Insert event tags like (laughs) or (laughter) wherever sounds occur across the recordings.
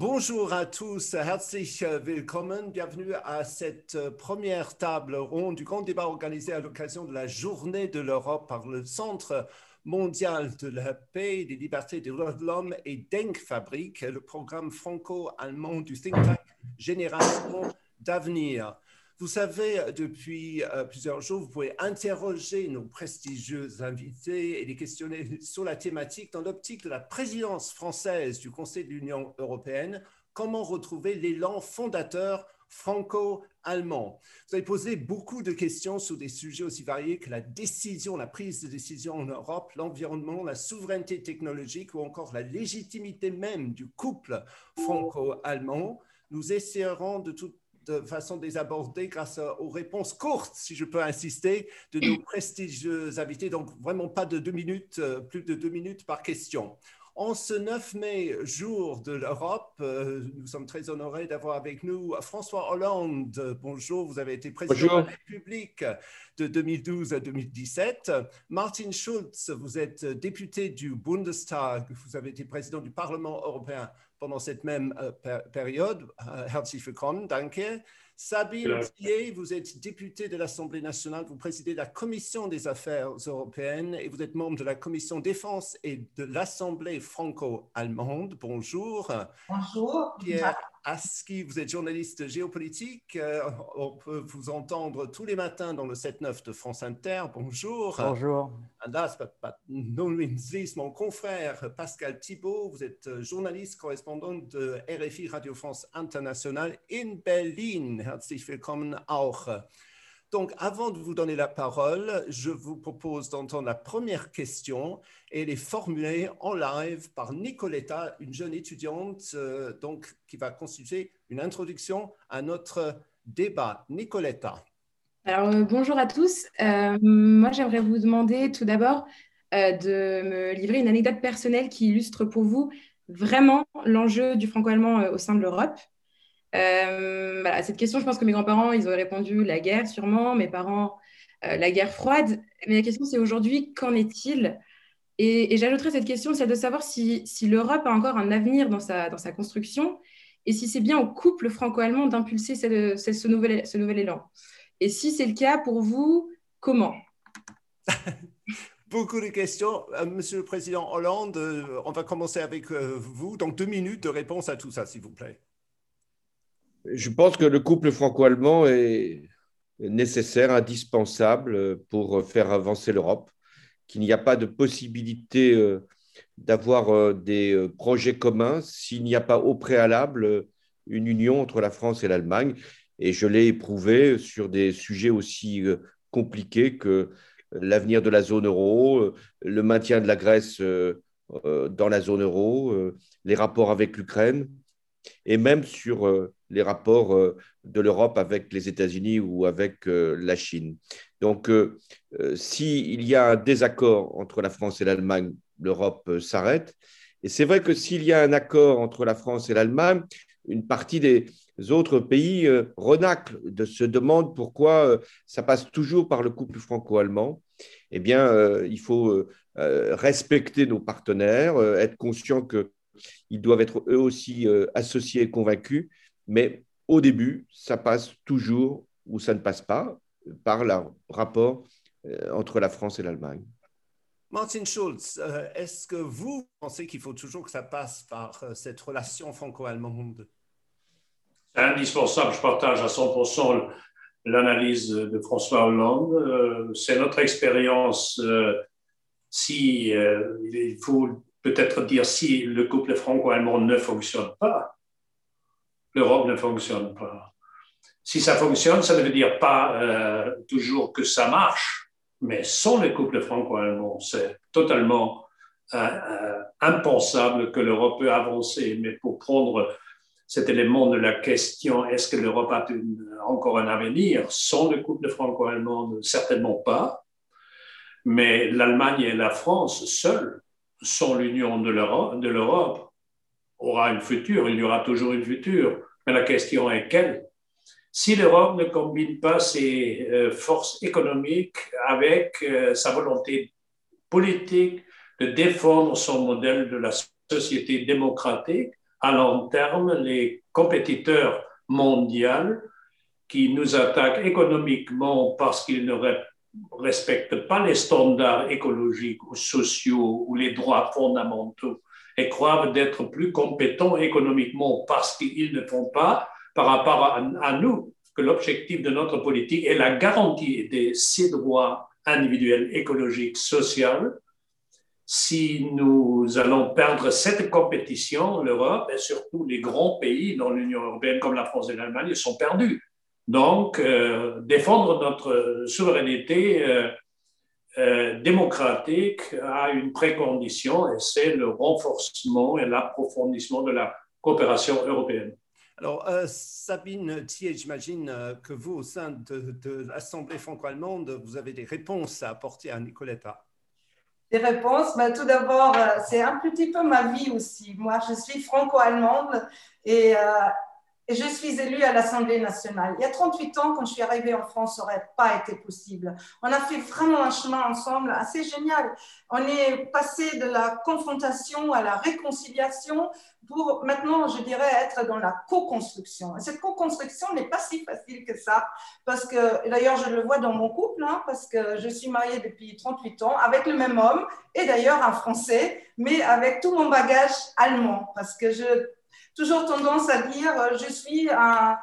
Bonjour à tous, herzlich willkommen, bienvenue à cette première table ronde du grand débat organisé à l'occasion de la journée de l'Europe par le Centre mondial de la paix, des libertés, des droits de l'homme et Denkfabrik, le programme franco-allemand du think tank Génération d'avenir. Vous savez, depuis euh, plusieurs jours, vous pouvez interroger nos prestigieux invités et les questionner (laughs) sur la thématique dans l'optique de la présidence française du Conseil de l'Union européenne. Comment retrouver l'élan fondateur franco-allemand? Vous avez posé beaucoup de questions sur des sujets aussi variés que la décision, la prise de décision en Europe, l'environnement, la souveraineté technologique ou encore la légitimité même du couple franco-allemand. Nous essaierons de toute de façon de les aborder grâce aux réponses courtes, si je peux insister, de nos (clears throat) prestigieux invités. Donc, vraiment pas de deux minutes, euh, plus de deux minutes par question. En ce 9 mai, jour de l'Europe, euh, nous sommes très honorés d'avoir avec nous François Hollande. Bonjour, vous avez été président de la République de 2012 à 2017. Martin Schulz, vous êtes député du Bundestag, vous avez été président du Parlement européen pendant cette même euh, période. Euh, herzlich willkommen, danke. Sabine Thier, vous êtes député de l'Assemblée nationale, vous présidez la Commission des affaires européennes et vous êtes membre de la Commission défense et de l'Assemblée franco-allemande. Bonjour. Bonjour. Pierre Aski, vous êtes journaliste géopolitique. Euh, on peut vous entendre tous les matins dans le 7-9 de France Inter. Bonjour. Bonjour. Non, mon confrère Pascal Thibault, vous êtes journaliste correspondant de RFI Radio France Internationale in Berlin. Herzlich willkommen auch. Donc, avant de vous donner la parole, je vous propose d'entendre la première question et elle est formulée en live par Nicoletta, une jeune étudiante euh, donc, qui va constituer une introduction à notre débat. Nicoletta. Alors, euh, bonjour à tous. Euh, moi, j'aimerais vous demander tout d'abord de me livrer une anecdote personnelle qui illustre pour vous vraiment l'enjeu du franco-allemand au sein de l'Europe. Euh, voilà, cette question, je pense que mes grands-parents, ils auraient répondu la guerre sûrement, mes parents, euh, la guerre froide. Mais la question, c'est aujourd'hui, qu'en est-il? Et, j'ajouterais cette question, c'est de savoir si, l'Europe a encore un avenir dans sa, construction et si c'est bien au couple franco-allemand d'impulser ce, nouvel, ce nouvel élan. Et si c'est le cas pour vous, comment? (laughs) Beaucoup de questions. Euh, Monsieur le Président Hollande, on va commencer avec vous. Donc, deux minutes de réponse à tout ça, s'il vous plaît je pense que le couple franco-allemand est nécessaire, indispensable pour faire avancer l'Europe, qu'il n'y a pas de possibilité euh, d'avoir euh, des euh, projets communs s'il n'y a pas au préalable une union entre la France et l'Allemagne. Et je l'ai éprouvé sur des sujets aussi compliqués que l'avenir de la zone euro, le maintien de la Grèce dans la zone euro, les rapports avec l'Ukraine, et même sur les rapports euh, de l'Europe avec les États-Unis ou avec euh, la Chine. Donc, euh, s'il y a un désaccord entre la France et l'Allemagne, l'Europe s'arrête. Et c'est vrai que s'il y a un accord entre la France et l'Allemagne, une partie des autres pays renaclent, se demandent pourquoi ça passe toujours par le couple franco-allemand. Eh bien, il faut respecter nos partenaires, être conscient qu'ils doivent être eux aussi associés et convaincus, mais au début, ça passe toujours, ou ça ne passe pas, par le rapport euh, entre la France et l'Allemagne. Martin Schulz, euh, est-ce que vous pensez qu'il faut toujours que ça passe par euh, cette relation franco-allemande? C'est indispensable. Je partage à 100% l'analyse de François Hollande. C'est notre expérience. Si il faut peut-être dire si le couple franco-allemand ne fonctionne pas, l'Europe ne fonctionne pas. Si ça fonctionne, ça ne veut dire pas euh, toujours que ça marche, mais sans le couple franco-allemand, c'est totalement euh, euh, impensable que l'Europe peut avancer. Mais pour prendre cet élément de la question, est-ce que l'Europe a encore un avenir sans le couple franco-allemand? Certainement pas. Mais l'Allemagne et la France seules, sans l'union de l'Europe, aura une future, il y aura toujours une future. Mais la question est quelle? Si l'Europe ne combine pas ses euh, forces économiques avec euh, sa volonté politique de défendre son modèle de la société démocratique, à long terme les compétiteurs mondiaux qui nous attaquent économiquement parce qu'ils ne respectent pas les standards écologiques ou sociaux ou les droits fondamentaux et croient d'être plus compétents économiquement parce qu'ils ne font pas par rapport à, nous que l'objectif de notre politique est la garantie de ces droits individuels, écologiques, sociaux. Si nous allons perdre cette compétition, l'Europe et surtout les grands pays dans l'Union européenne comme la France et l'Allemagne sont perdus. Donc, euh, défendre notre souveraineté euh, euh, démocratique a une précondition et c'est le renforcement et l'approfondissement de la coopération européenne. Alors, Sabine Thier, j'imagine que vous, au sein de, l'Assemblée franco-allemande, vous avez des réponses à apporter à Nicoletta. Des réponses mais Tout d'abord, c'est un petit peu ma vie aussi. Moi, je suis franco-allemande et et je suis élue à l'Assemblée nationale. Il y a 38 ans, quand je suis arrivée en France, ça n'aurait pas été possible. On a fait vraiment un chemin ensemble assez génial. On est passé de la confrontation à la réconciliation pour maintenant, je dirais, être dans la co-construction. Et cette co-construction n'est pas si facile que ça, parce que, d'ailleurs, je le vois dans mon couple, hein, parce que je suis mariée depuis 38 ans avec le même homme, et d'ailleurs un Français, mais avec tout mon bagage allemand, parce que je toujours tendance à dire euh, je suis un,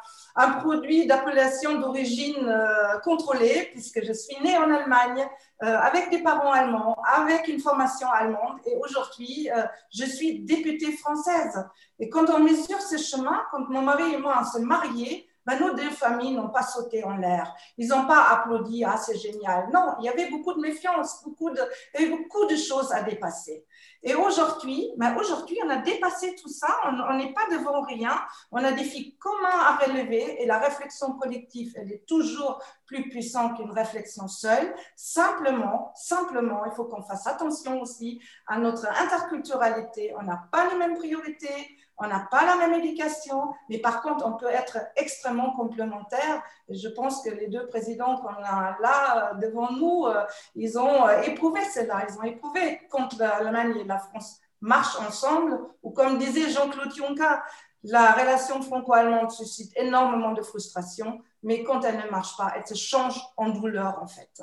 produit d'appellation d'origine euh, contrôlée, puisque je suis née en Allemagne, euh, avec des parents allemands, avec une formation allemande, et aujourd'hui, je suis députée française. Et quand on mesure ce chemin, quand mon mari et moi on se mariés, ben, nos deux familles n'ont pas sauté en l'air. Ils n'ont pas applaudi, ah c'est génial. Non, il y avait beaucoup de méfiance, beaucoup de, beaucoup de choses à dépasser. Et aujourd'hui, ben aujourd'hui, on a dépassé tout ça, on n'est pas devant rien, on a des défis communs à relever et la réflexion collective, elle est toujours plus puissante qu'une réflexion seule. Simplement, simplement, il faut qu'on fasse attention aussi à notre interculturalité. On n'a pas les mêmes priorités, on n'a pas la même éducation, mais par contre, on peut être extrêmement complémentaires. Je pense que les deux présidents qu'on a là euh, devant nous, euh, ils ont euh, éprouvé cela. Ils ont éprouvé quand l'Allemagne et la France marchent ensemble, ou comme disait Jean-Claude Juncker, la relation franco-allemande suscite énormément de frustration, mais quand elle ne marche pas, elle se change en douleur, en fait.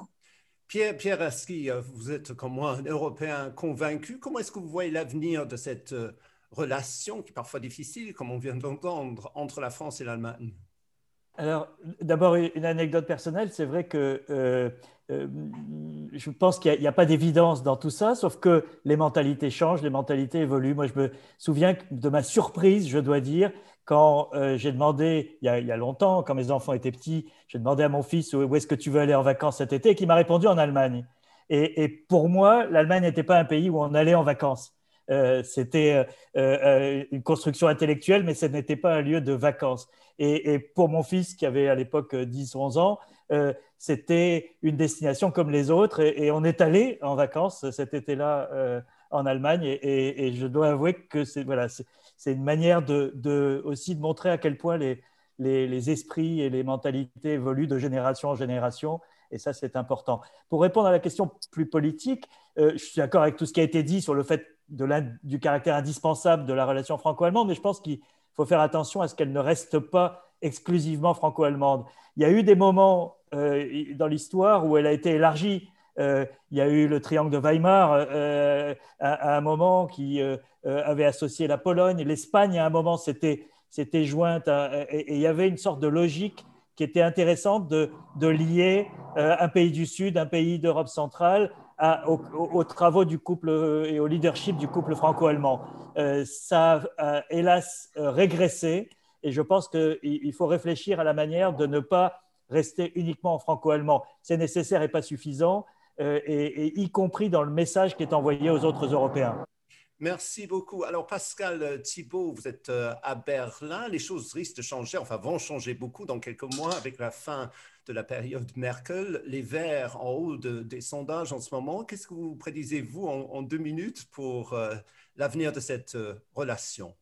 Pierre, Pierre Aski, vous êtes comme moi un Européen convaincu. Comment est-ce que vous voyez l'avenir de cette relation qui est parfois difficile, comme on vient d'entendre, entre la France et l'Allemagne alors, d'abord, une anecdote personnelle, c'est vrai que euh, euh, je pense qu'il n'y a, pas d'évidence dans tout ça, sauf que les mentalités changent, les mentalités évoluent. Moi, je me souviens de ma surprise, je dois dire, quand euh, j'ai demandé, il y, a, longtemps, quand mes enfants étaient petits, j'ai demandé à mon fils où est-ce que tu veux aller en vacances cet été, et qui m'a répondu en Allemagne. et pour moi, l'Allemagne n'était pas un pays où on allait en vacances. Euh, c'était euh, euh, une construction intellectuelle, mais ce n'était pas un lieu de vacances. Et, pour mon fils, qui avait à l'époque 10-11 ans, c'était une destination comme les autres. Et, on est allé en vacances cet été-là en Allemagne. Et, je dois avouer que c'est voilà, une manière de, aussi de montrer à quel point les, les, les, esprits et les mentalités évoluent de génération en génération. Et ça, c'est important. Pour répondre à la question plus politique, je suis d'accord avec tout ce qui a été dit sur le fait du caractère indispensable de la relation franco-allemande, mais je pense qu'il faut faire attention à ce qu'elle ne reste pas exclusivement franco-allemande. Il y a eu des moments euh, dans l'histoire où elle a été élargie. Euh, il y a eu le triangle de Weimar euh, à, un moment qui avait associé la Pologne, l'Espagne à un moment s'était jointe, et, il y avait une sorte de logique qui était intéressante de lier un pays du Sud, un pays d'Europe centrale aux, travaux du couple euh, et au leadership du couple franco-allemand. Euh, ça a hélas euh, régressé et je pense qu'il faut réfléchir à la manière de ne pas rester uniquement en franco-allemand. C'est nécessaire et pas suffisant, et, y compris dans le message qui est envoyé aux autres Européens. Merci beaucoup. Alors, Pascal Thibault, vous êtes à Berlin. Les choses risquent de changer, enfin vont changer beaucoup dans quelques mois avec la fin de la période Merkel, les Verts en haut des sondages en ce moment. Qu'est-ce que vous prédisez, vous, en, deux minutes pour euh, l'avenir de cette euh, relation?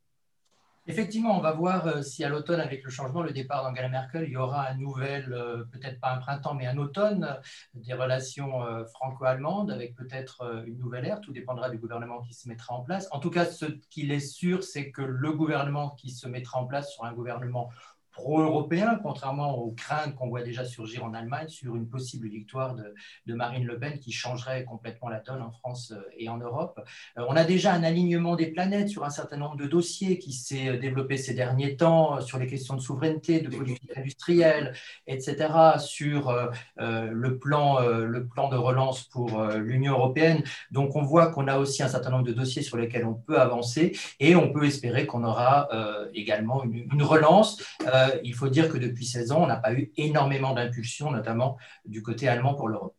Effectivement, on va voir euh, si à l'automne, avec le changement, le départ d'Angela Merkel, il y aura un nouvel, peut-être pas un printemps, mais un automne des relations franco-allemandes, avec peut-être une nouvelle ère. Tout dépendra du gouvernement qui se mettra en place. En tout cas, ce qu'il est sûr, c'est que le gouvernement qui se mettra en place sera un gouvernement pro-européen, contrairement aux craintes qu'on voit déjà surgir en Allemagne sur une possible victoire de, Marine Le Pen qui changerait complètement la donne en France euh, et en Europe. Euh, on a déjà un alignement des planètes sur un certain nombre de dossiers qui s'est euh, développé ces derniers temps sur les questions de souveraineté, de politique industrielle, etc., sur le, plan, le plan de relance pour l'Union européenne. Donc on voit qu'on a aussi un certain nombre de dossiers sur lesquels on peut avancer et on peut espérer qu'on aura également une, une relance. Euh, il faut dire que depuis 16 ans, on n'a pas eu énormément d'impulsion, notamment du côté allemand pour l'Europe.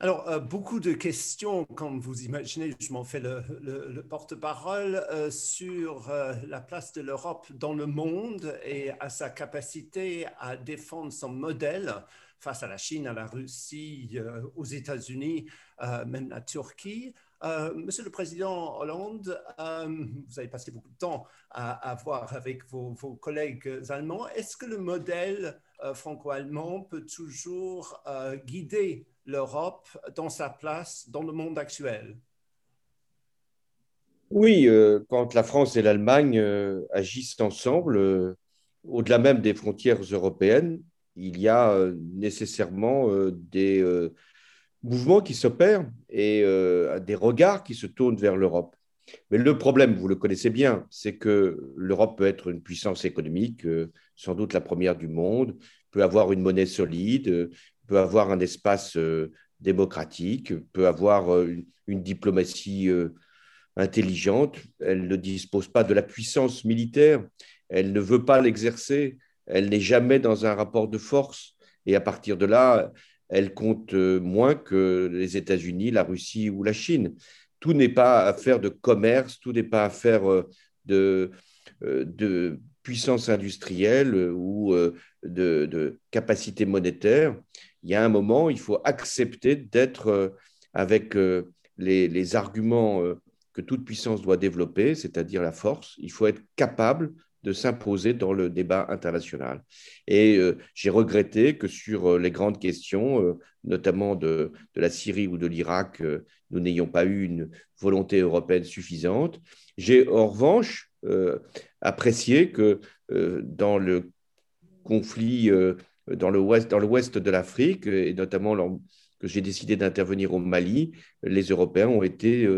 Alors, euh, beaucoup de questions, comme vous imaginez, je m'en fais le, porte-parole, euh, sur la place de l'Europe dans le monde et à sa capacité à défendre son modèle face à la Chine, à la Russie, aux États-Unis, même la Turquie. Euh, Monsieur le Président Hollande, euh, vous avez passé beaucoup de temps à, voir avec vos, collègues allemands. Est-ce que le modèle euh, franco-allemand peut toujours guider l'Europe dans sa place dans le monde actuel? Oui, quand la France et l'Allemagne agissent ensemble, au-delà même des frontières européennes, il y a nécessairement des mouvements qui s'opèrent et euh, des regards qui se tournent vers l'Europe. Mais le problème, vous le connaissez bien, c'est que l'Europe peut être une puissance économique, euh, sans doute la première du monde, peut avoir une monnaie solide, peut avoir un espace euh, démocratique, peut avoir une diplomatie intelligente. Elle ne dispose pas de la puissance militaire, elle ne veut pas l'exercer, elle n'est jamais dans un rapport de force. Et à partir de là, elle compte euh, moins que les États-Unis, la Russie ou la Chine. Tout n'est pas affaire de commerce, tout n'est pas affaire euh, de, euh, de puissance industrielle ou de, capacité monétaire. Il y a un moment, il faut accepter d'être avec les, arguments que toute puissance doit développer, c'est-à-dire la force. Il faut être capable de s'imposer dans le débat international. Et euh, j'ai regretté que sur euh, les grandes questions, euh, notamment de, de, la Syrie ou de l'Irak, nous n'ayons pas eu une volonté européenne suffisante. J'ai en revanche apprécié que dans le conflit dans l'ouest de l'Afrique, et notamment j'ai décidé d'intervenir au Mali, les Européens ont été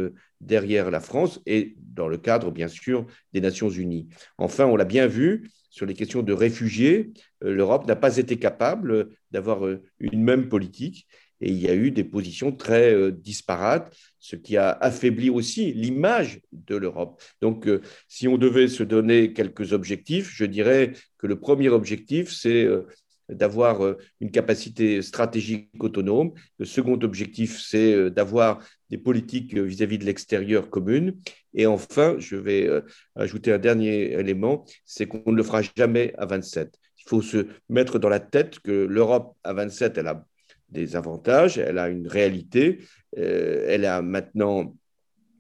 derrière la France et dans le cadre, bien sûr, des Nations Unies. Enfin, on l'a bien vu, sur les questions de réfugiés, euh, l'Europe n'a pas été capable d'avoir euh, une même politique et il y a eu des positions très euh, disparates, ce qui a affaibli aussi l'image de l'Europe. Donc, si on devait se donner quelques objectifs, je dirais que le premier objectif, c'est d'avoir euh, une capacité stratégique autonome. Le second objectif, c'est euh, d'avoir des politiques euh, vis-à-vis de l'extérieur communes. Et enfin, je vais ajouter un dernier élément, c'est qu'on ne le fera jamais à 27. Il faut se mettre dans la tête que l'Europe à 27, elle a des avantages, elle a une réalité, elle a maintenant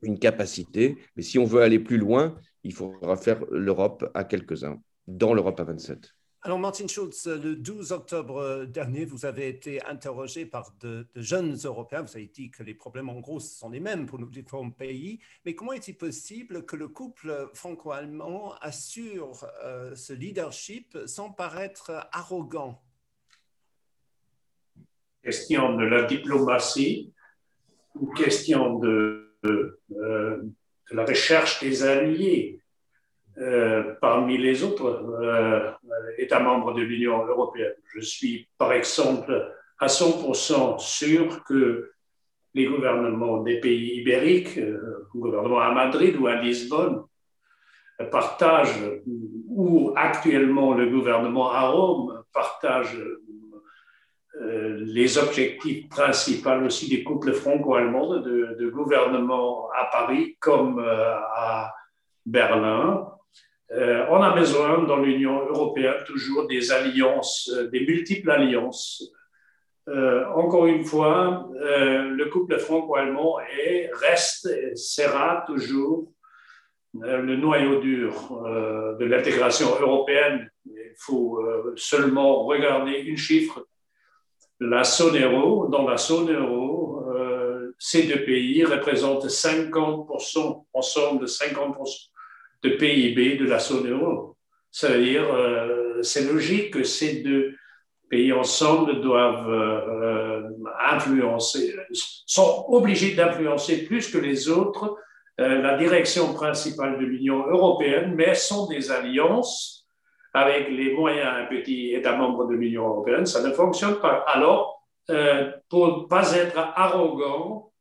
une capacité, mais si on veut aller plus loin, il faudra faire l'Europe à quelques-uns, dans l'Europe à 27. Alors, Martin Schulz, le 12 octobre dernier, vous avez été interrogé par de, jeunes Européens. Vous avez dit que les problèmes, en gros, sont les mêmes pour nos différents pays. Mais comment est-il possible que le couple franco-allemand assure euh, ce leadership sans paraître arrogant? Question de la diplomatie ou question de, euh, la recherche des alliés? Euh, parmi les autres euh, États membres de l'Union européenne. Je suis, par exemple, à 100% sûr que les gouvernements des pays ibériques, euh, gouvernement à Madrid ou à Lisbonne, partagent, ou actuellement le gouvernement à Rome partage les objectifs principaux aussi des couples franco-allemands de, de gouvernement à Paris comme à Berlin euh, on a besoin dans l'Union européenne toujours des alliances, euh, des multiples alliances. Euh, encore une fois, le couple franco-allemand reste, sera toujours le noyau dur de l'intégration européenne. Il faut seulement regarder une chiffre. La zone euro, dans la zone euro, ces deux pays représentent 50%, ensemble de 50% de PIB de la zone euro. Ça veut dire, euh, c'est logique que ces deux pays ensemble doivent euh, influencer, sont obligés d'influencer plus que les autres euh, la direction principale de l'Union européenne, mais sont des alliances avec les moyens un petit État membre de l'Union européenne. Ça ne fonctionne pas. Alors, pour ne pas être arrogant,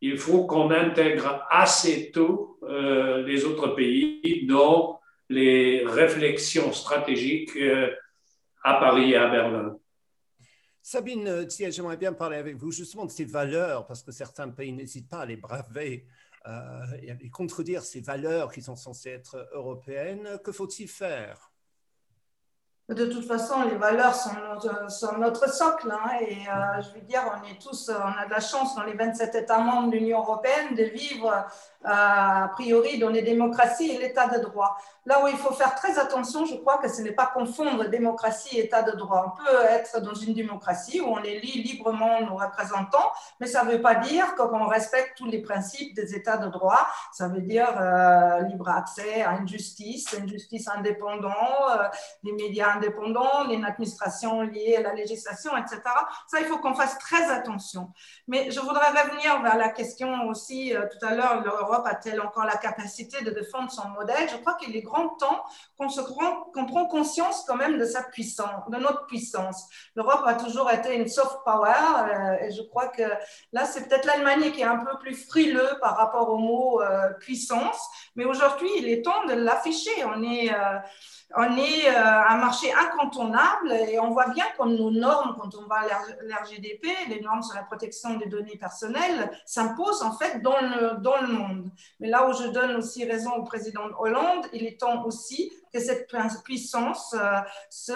il faut qu'on intègre assez tôt les autres pays dans les réflexions stratégiques euh, à Paris et à Berlin. Sabine euh, j'aimerais bien parler avec vous justement de ces valeurs, parce que certains pays n'hésitent pas à les braver euh, et à les contredire, ces valeurs qui sont censées être européennes. Que faut-il faire? De toute façon, les valeurs sont notre, socle. Hein, et je veux dire, on est tous, on a de la chance dans les 27 États membres de l'Union européenne de vivre a priori dans les démocraties et l'état de droit. Là où il faut faire très attention, je crois que ce n'est pas confondre démocratie et état de droit. On peut être dans une démocratie où on élit librement nos représentants, mais ça ne veut pas dire qu'on respecte tous les principes des états de droit. Ça veut dire euh, libre accès à une justice, une justice indépendante, euh, les médias indépendants, une administration liée à la législation, etc. Ça, il faut qu'on fasse très attention. Mais je voudrais revenir vers la question aussi euh, tout à l'heure, l'Europe a-t-elle encore la capacité de défendre son modèle? Je crois qu'il est grand temps qu'on se prend conscience quand même de sa puissance, de notre puissance. L'Europe a toujours été une soft power euh, et je crois que là, c'est peut-être l'Allemagne qui est un peu plus frileux par rapport au mot euh, puissance, mais aujourd'hui, il est temps de l'afficher. On est on est un marché incontournable et on voit bien comme nos normes, quand on va à l'RGDP, les normes sur la protection des données personnelles, s'imposent en fait dans le, monde. Mais là où je donne aussi raison au président Hollande, il est temps aussi que cette puissance euh, se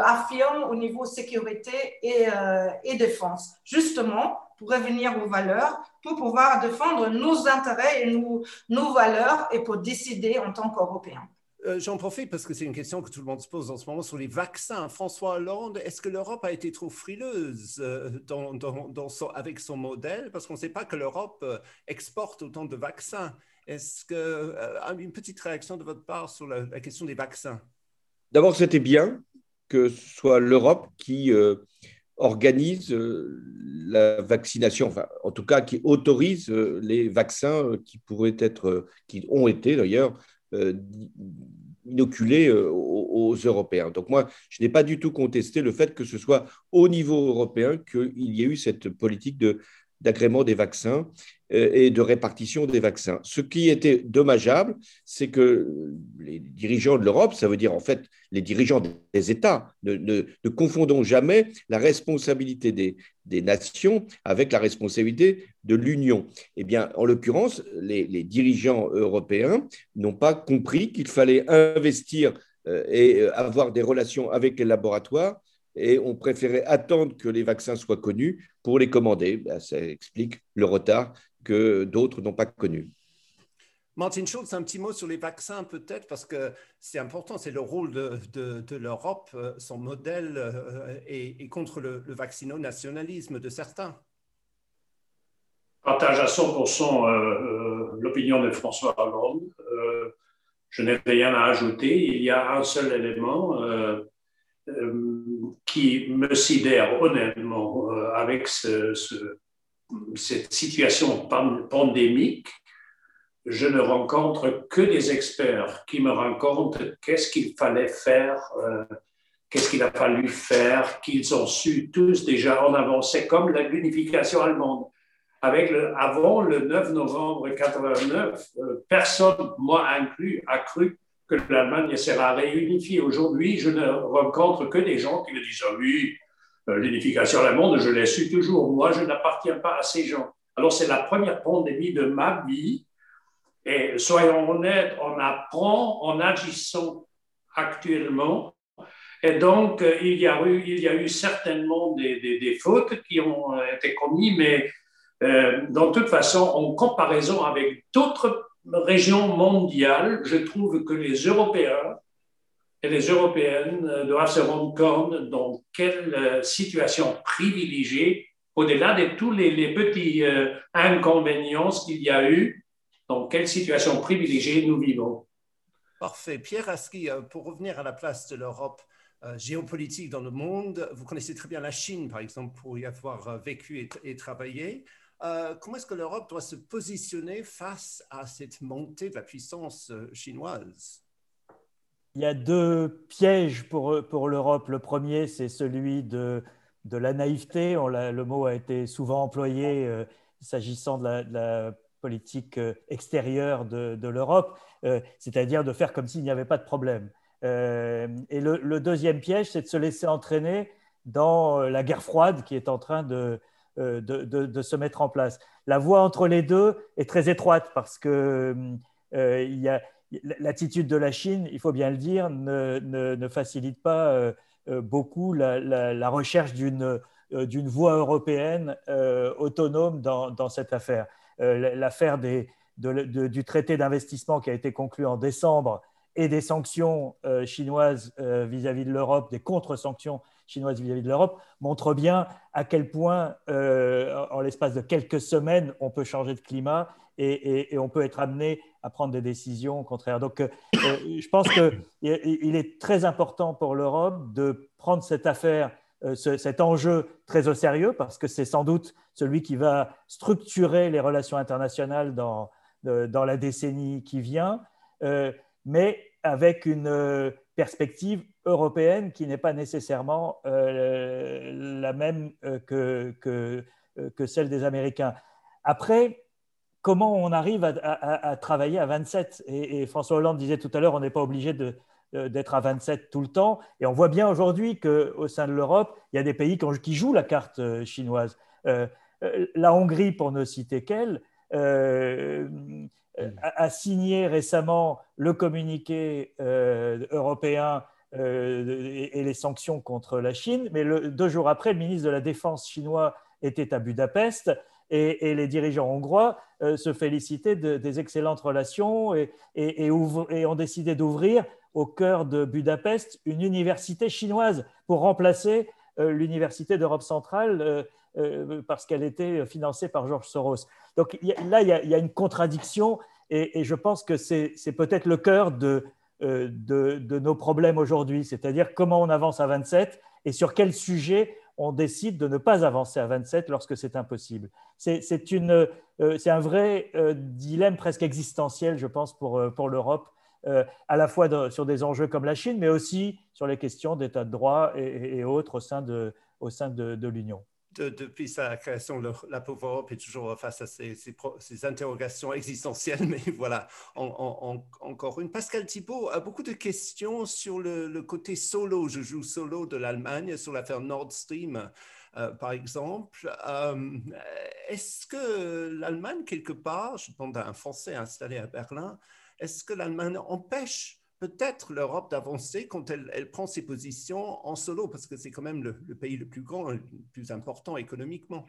affirme au niveau sécurité et, euh, et défense, justement pour revenir aux valeurs, pour pouvoir défendre nos intérêts et nos valeurs et pour décider en tant qu'Européens. Euh, j'en profite parce que c'est une question que tout le monde se pose en ce moment sur les vaccins. François Hollande, est-ce que l'Europe a été trop frileuse euh, dans, avec son modèle? Parce qu'on ne sait pas que l'Europe euh, exporte autant de vaccins. Est-ce que une petite réaction de votre part sur la, question des vaccins? D'abord, c'était bien que ce soit l'Europe qui organise la vaccination, enfin, en tout cas qui autorise les vaccins qui pourraient être, qui ont été d'ailleurs euh, inoculés euh, aux, Européens. Donc moi, je n'ai pas du tout contesté le fait que ce soit au niveau européen qu'il y ait eu cette politique de, d'agrément des vaccins euh, et de répartition des vaccins. Ce qui était dommageable, c'est que les dirigeants de l'Europe, ça veut dire en fait les dirigeants des États, ne, confondons jamais la responsabilité des, nations avec la responsabilité de l'Union. Eh bien, en l'occurrence, les, les, dirigeants européens n'ont pas compris qu'il fallait investir euh, et euh, avoir des relations avec les laboratoires et on préférait attendre que les vaccins soient connus pour les commander. Ben, ça explique le retard que d'autres n'ont pas connu. Martin Schulz, un petit mot sur les vaccins peut-être, parce que c'est important, c'est le rôle de, l'Europe, euh, son modèle euh, et, contre le, le vaccino-nationalisme de certains. Partage à 100% euh, l'opinion de François Hollande. je n'ai rien à ajouter. Il y a un seul élément euh, qui me sidère honnêtement euh, avec ce, cette situation pandémique. Je ne rencontre que des experts qui me racontent qu'est-ce qu'il fallait faire, euh, qu'est-ce qu'il a fallu faire, qu'ils ont su tous déjà en avance. C'est comme l'unification allemande. Avec avant le 9 novembre 89, personne, moi inclus, a cru que l'Allemagne sera réunifiée. Aujourd'hui, je ne rencontre que des gens qui me disent ah oui, euh, l'unification allemande, je l'ai su toujours. Moi, je n'appartiens pas à ces gens. Alors, c'est la première pandémie de ma vie. Et soyons honnêtes, on apprend en agissant actuellement. Et donc, euh, il y a eu, certainement des, fautes qui ont été commises, mais euh, de toute façon, en comparaison avec d'autres région mondiale, je trouve que les Européens et les Européennes doivent se rendre compte dans quelle situation privilégiée, au-delà de tous les, petits inconvénients qu'il y a eu, dans quelle situation privilégiée nous vivons. Parfait. Pierre Aski, pour revenir à la place de l'Europe, euh, géopolitique dans le monde. Vous connaissez très bien la Chine, par exemple, pour y avoir euh, vécu et, travaillé. Euh, comment est-ce que l'Europe doit se positionner face à cette montée de la puissance chinoise? Il y a deux pièges pour, pour l'Europe. Le premier, c'est celui de, de la naïveté. Le mot a été souvent employé s'agissant de, la, politique extérieure de, de l'Europe, c'est-à-dire de faire comme s'il n'y avait pas de problème. Euh, et le, deuxième piège, c'est de se laisser entraîner dans euh, la guerre froide qui est en train de, euh, de, se mettre en place. La voie entre les deux est très étroite parce que a l'attitude de la Chine, il faut bien le dire, ne, facilite pas beaucoup la, recherche d'une voie européenne autonome dans, cette affaire. L'affaire du traité d'investissement qui a été conclu en décembre et des sanctions euh, chinoises euh, vis-à-vis de l'Europe, des contre-sanctions chinoises vis-à-vis de l'Europe, montrent bien à quel point, euh, en l'espace de quelques semaines, on peut changer de climat et, on peut être amené à prendre des décisions contraires. Donc, je pense qu'il est très important pour l'Europe de prendre cette affaire, cet enjeu très au sérieux, parce que c'est sans doute celui qui va structurer les relations internationales dans, la décennie qui vient mais avec une euh, perspective européenne qui n'est pas nécessairement euh, la même euh, que, que, celle des Américains. Après, comment on arrive à, travailler à 27 et, François Hollande disait tout à l'heure, on n'est pas obligé d'être à 27 tout le temps. Et on voit bien aujourd'hui qu'au sein de l'Europe, il y a des pays qui jouent la carte chinoise. la Hongrie, pour ne citer qu'elle, euh, a, signé récemment le communiqué euh, européen euh, et, les sanctions contre la Chine, mais deux jours après, le ministre de la Défense chinois était à Budapest et, les dirigeants hongrois se félicitaient des excellentes relations et, ont décidé d'ouvrir au cœur de Budapest une université chinoise pour remplacer l'université d'Europe centrale euh, parce qu'elle était financée par Georges Soros. Donc là, il y, a, une contradiction et, je pense que c'est peut-être le cœur de, euh, de, nos problèmes aujourd'hui, c'est-à-dire comment on avance à 27 et sur quel sujet on décide de ne pas avancer à 27 lorsque c'est impossible. C'est euh, un vrai dilemme presque existentiel, je pense, pour, l'Europe, à la fois sur des enjeux comme la Chine, mais aussi sur les questions d'état de droit et, autres au sein de, sein depuis sa création, la pauvre est toujours face à ces, interrogations existentielles, (laughs) mais voilà, encore une. Pascal Thibault a beaucoup de questions sur le, côté solo, je joue solo de l'Allemagne, sur l'affaire Nord Stream, euh, par exemple. Euh, est-ce que l'Allemagne, quelque part, je demande à un Français installé à Berlin, est-ce que l'Allemagne empêche peut-être l'Europe d'avancer quand elle, prend ses positions en solo, parce que c'est quand même le, pays le plus grand, le plus important économiquement.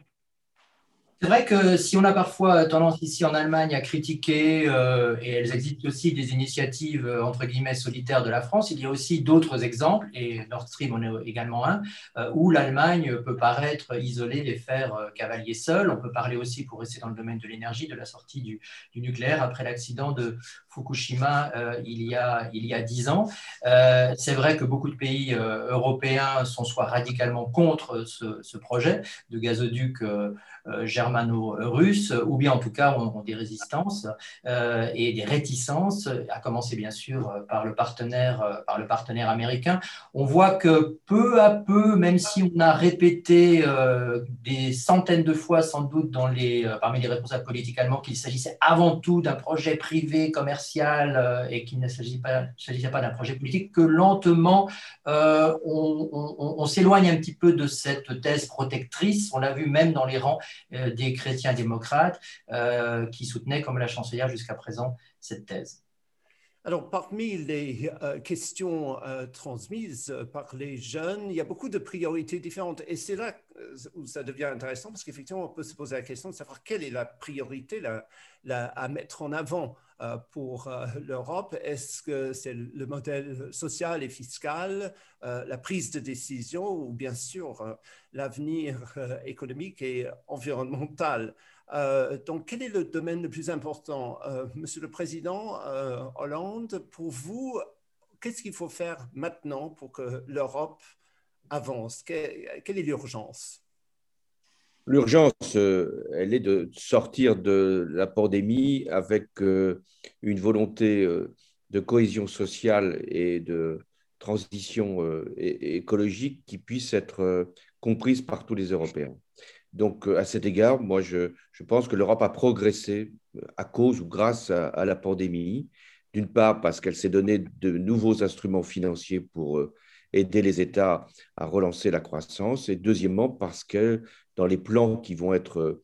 C'est vrai que si on a parfois tendance ici en Allemagne à critiquer, euh, et elles existent aussi des initiatives euh, entre guillemets solitaires de la France, il y a aussi d'autres exemples, et Nord Stream en est également un, euh, où l'Allemagne peut paraître isolée, les faire cavaliers seuls. On peut parler aussi, pour rester dans le domaine de l'énergie, de la sortie du, du nucléaire après l'accident de Fukushima il, y a, il y a dix ans. C'est vrai que beaucoup de pays européens sont soit radicalement contre ce, projet de gazoduc germano germano-russes, ou bien en tout cas ont, des résistances euh, et des réticences, à commencer bien sûr par le partenaire, euh, par le partenaire américain. On voit que peu à peu, même si on a répété euh, des centaines de fois sans doute parmi les responsables politiques allemands qu'il s'agissait avant tout d'un projet privé, commercial et qu'il ne s'agissait pas, d'un projet politique, que lentement on, s'éloigne un petit peu de cette thèse protectrice. On l'a vu même dans les rangs des chrétiens démocrates euh, qui soutenaient, comme la chancelière jusqu'à présent, cette thèse. Alors, parmi les euh, questions euh, transmises par les jeunes, il y a beaucoup de priorités différentes. Et c'est là euh, où ça devient intéressant parce qu'effectivement, on peut se poser la question de savoir quelle est la priorité à mettre en avant pour l'Europe. Est-ce que c'est le modèle social et fiscal, la prise de décision ou bien sûr l'avenir économique et environnemental? Euh, donc, quel est le domaine le plus important euh, Monsieur le Président euh, Hollande, pour vous, qu'est-ce qu'il faut faire maintenant pour que l'Europe avance? Quelle est l'urgence? L'urgence, elle est de sortir de la pandémie avec une volonté de cohésion sociale et de transition écologique qui puisse être comprise par tous les Européens. Donc, euh, à cet égard, moi, je, pense que l'Europe a progressé euh, à cause ou grâce à, la pandémie. D'une part, parce qu'elle s'est donné de nouveaux instruments financiers pour euh, aider les États à relancer la croissance. Et deuxièmement, parce que dans les plans qui vont être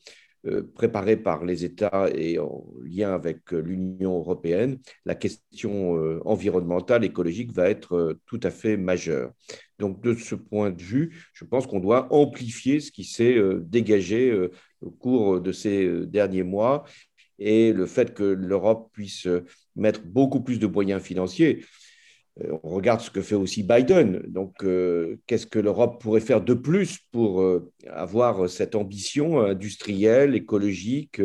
euh, préparé par les États et en lien avec l'Union européenne, la question environnementale, écologique va être tout à fait majeure. Donc, de ce point de vue, je pense qu'on doit amplifier ce qui s'est dégagé au cours de ces derniers mois et le fait que l'Europe puisse mettre beaucoup plus de moyens financiers. Euh, on regarde ce que fait aussi Biden. Donc, euh, qu'est-ce que l'Europe pourrait faire de plus pour euh, avoir cette ambition industrielle, écologique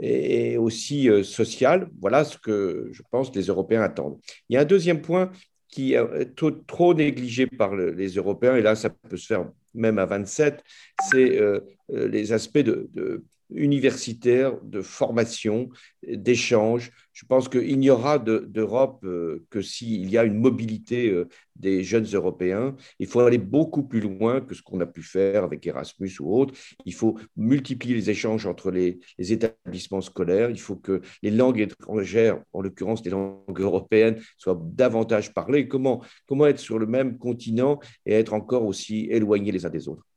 et aussi sociale? Voilà ce que je pense que les Européens attendent. Il y a un deuxième point qui est trop, négligé par les Européens, et là, ça peut se faire même à 27, c'est les aspects de universitaire, de formation, d'échange. Je pense qu'il n'y aura d'Europe euh, que s'il y a une mobilité euh, des jeunes Européens. Il faut aller beaucoup plus loin que ce qu'on a pu faire avec Erasmus ou autre. Il faut multiplier les échanges entre les, établissements scolaires. Il faut que les langues étrangères, en l'occurrence les langues européennes, soient davantage parlées. Comment, comment être sur le même continent et être encore aussi éloignés les uns des autres?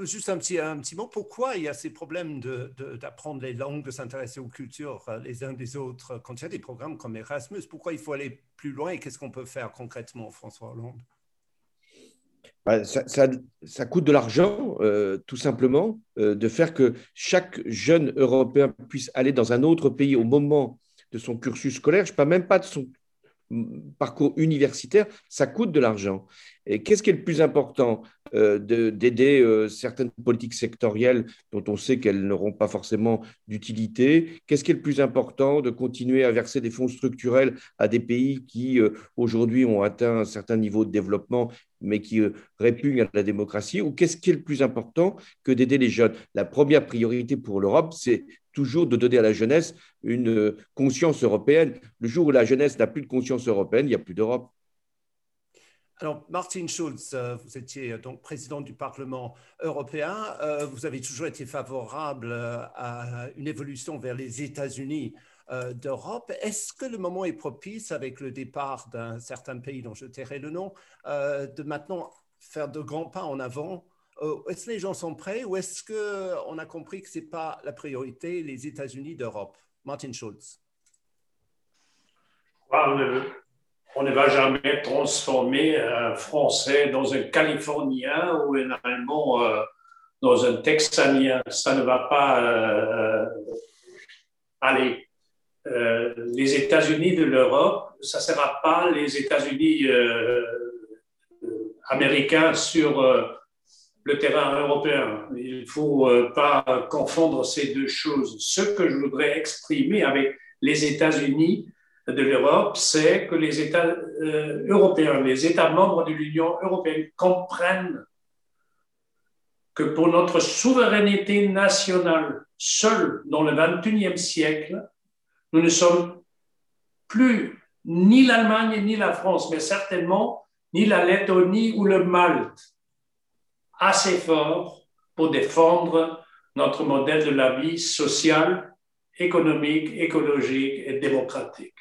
Juste un petit, un petit mot, pourquoi il y a ces problèmes d'apprendre de, les langues, de s'intéresser aux cultures euh, les uns des autres quand il y a des programmes comme Erasmus? Pourquoi il faut aller plus loin et qu'est-ce qu'on peut faire concrètement, François Hollande? Bah, ça, ça, coûte de l'argent, euh, tout simplement, de faire que chaque jeune Européen puisse aller dans un autre pays au moment de son cursus scolaire. Je ne parle même pas de son parcours universitaire, ça coûte de l'argent. Et qu'est-ce qui est le plus important? euh, D'aider euh, certaines politiques sectorielles dont on sait qu'elles n'auront pas forcément d'utilité Qu'est-ce qui est le plus important De continuer à verser des fonds structurels à des pays qui, euh, aujourd'hui, ont atteint un certain niveau de développement, mais qui répugnent à la démocratie? Ou qu'est-ce qui est le plus important que d'aider les jeunes? La première priorité pour l'Europe, c'est toujours de donner à la jeunesse une euh, conscience européenne. Le jour où la jeunesse n'a plus de conscience européenne, il n'y a plus d'Europe. Alors, Martin Schulz, euh, vous étiez euh, donc président du Parlement européen. Vous avez toujours été favorable à une évolution vers les États-Unis d'Europe. Est-ce que le moment est propice, avec le départ d'un certain pays dont je tairai le nom, de maintenant faire de grands pas en avant? Euh, est-ce que les gens sont prêts ou est-ce qu'on a compris que ce n'est pas la priorité, les États-Unis d'Europe? Martin Schulz. On ne, va jamais transformer un Français dans un Californien ou un Allemand euh, dans un Texanien. Ça ne va pas euh, aller. les États-Unis de l'Europe, ça ne sera pas les États-Unis américains sur le terrain européen. Il ne faut euh, pas confondre ces deux choses. Ce que je voudrais exprimer avec les États-Unis de l'Europe, c'est que les États euh, européens, les États membres de l'Union européenne comprennent que pour notre souveraineté nationale, seule dans le 21e siècle, nous ne sommes plus ni l'Allemagne ni la France, mais certainement ni la Lettonie ou le Malte assez fort pour défendre notre modèle de la vie sociale, économique, écologique et démocratique.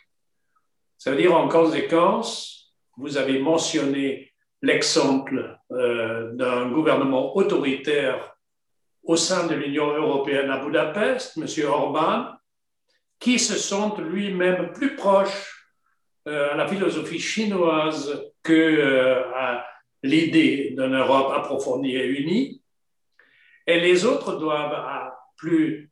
Ça veut dire en conséquence, vous avez mentionné l'exemple euh, d'un gouvernement autoritaire au sein de l'Union européenne à Budapest, M. Orban, qui se sentent lui-même plus proches à la philosophie chinoise que à l'idée d'une Europe approfondie et unie. Et les autres doivent, à plus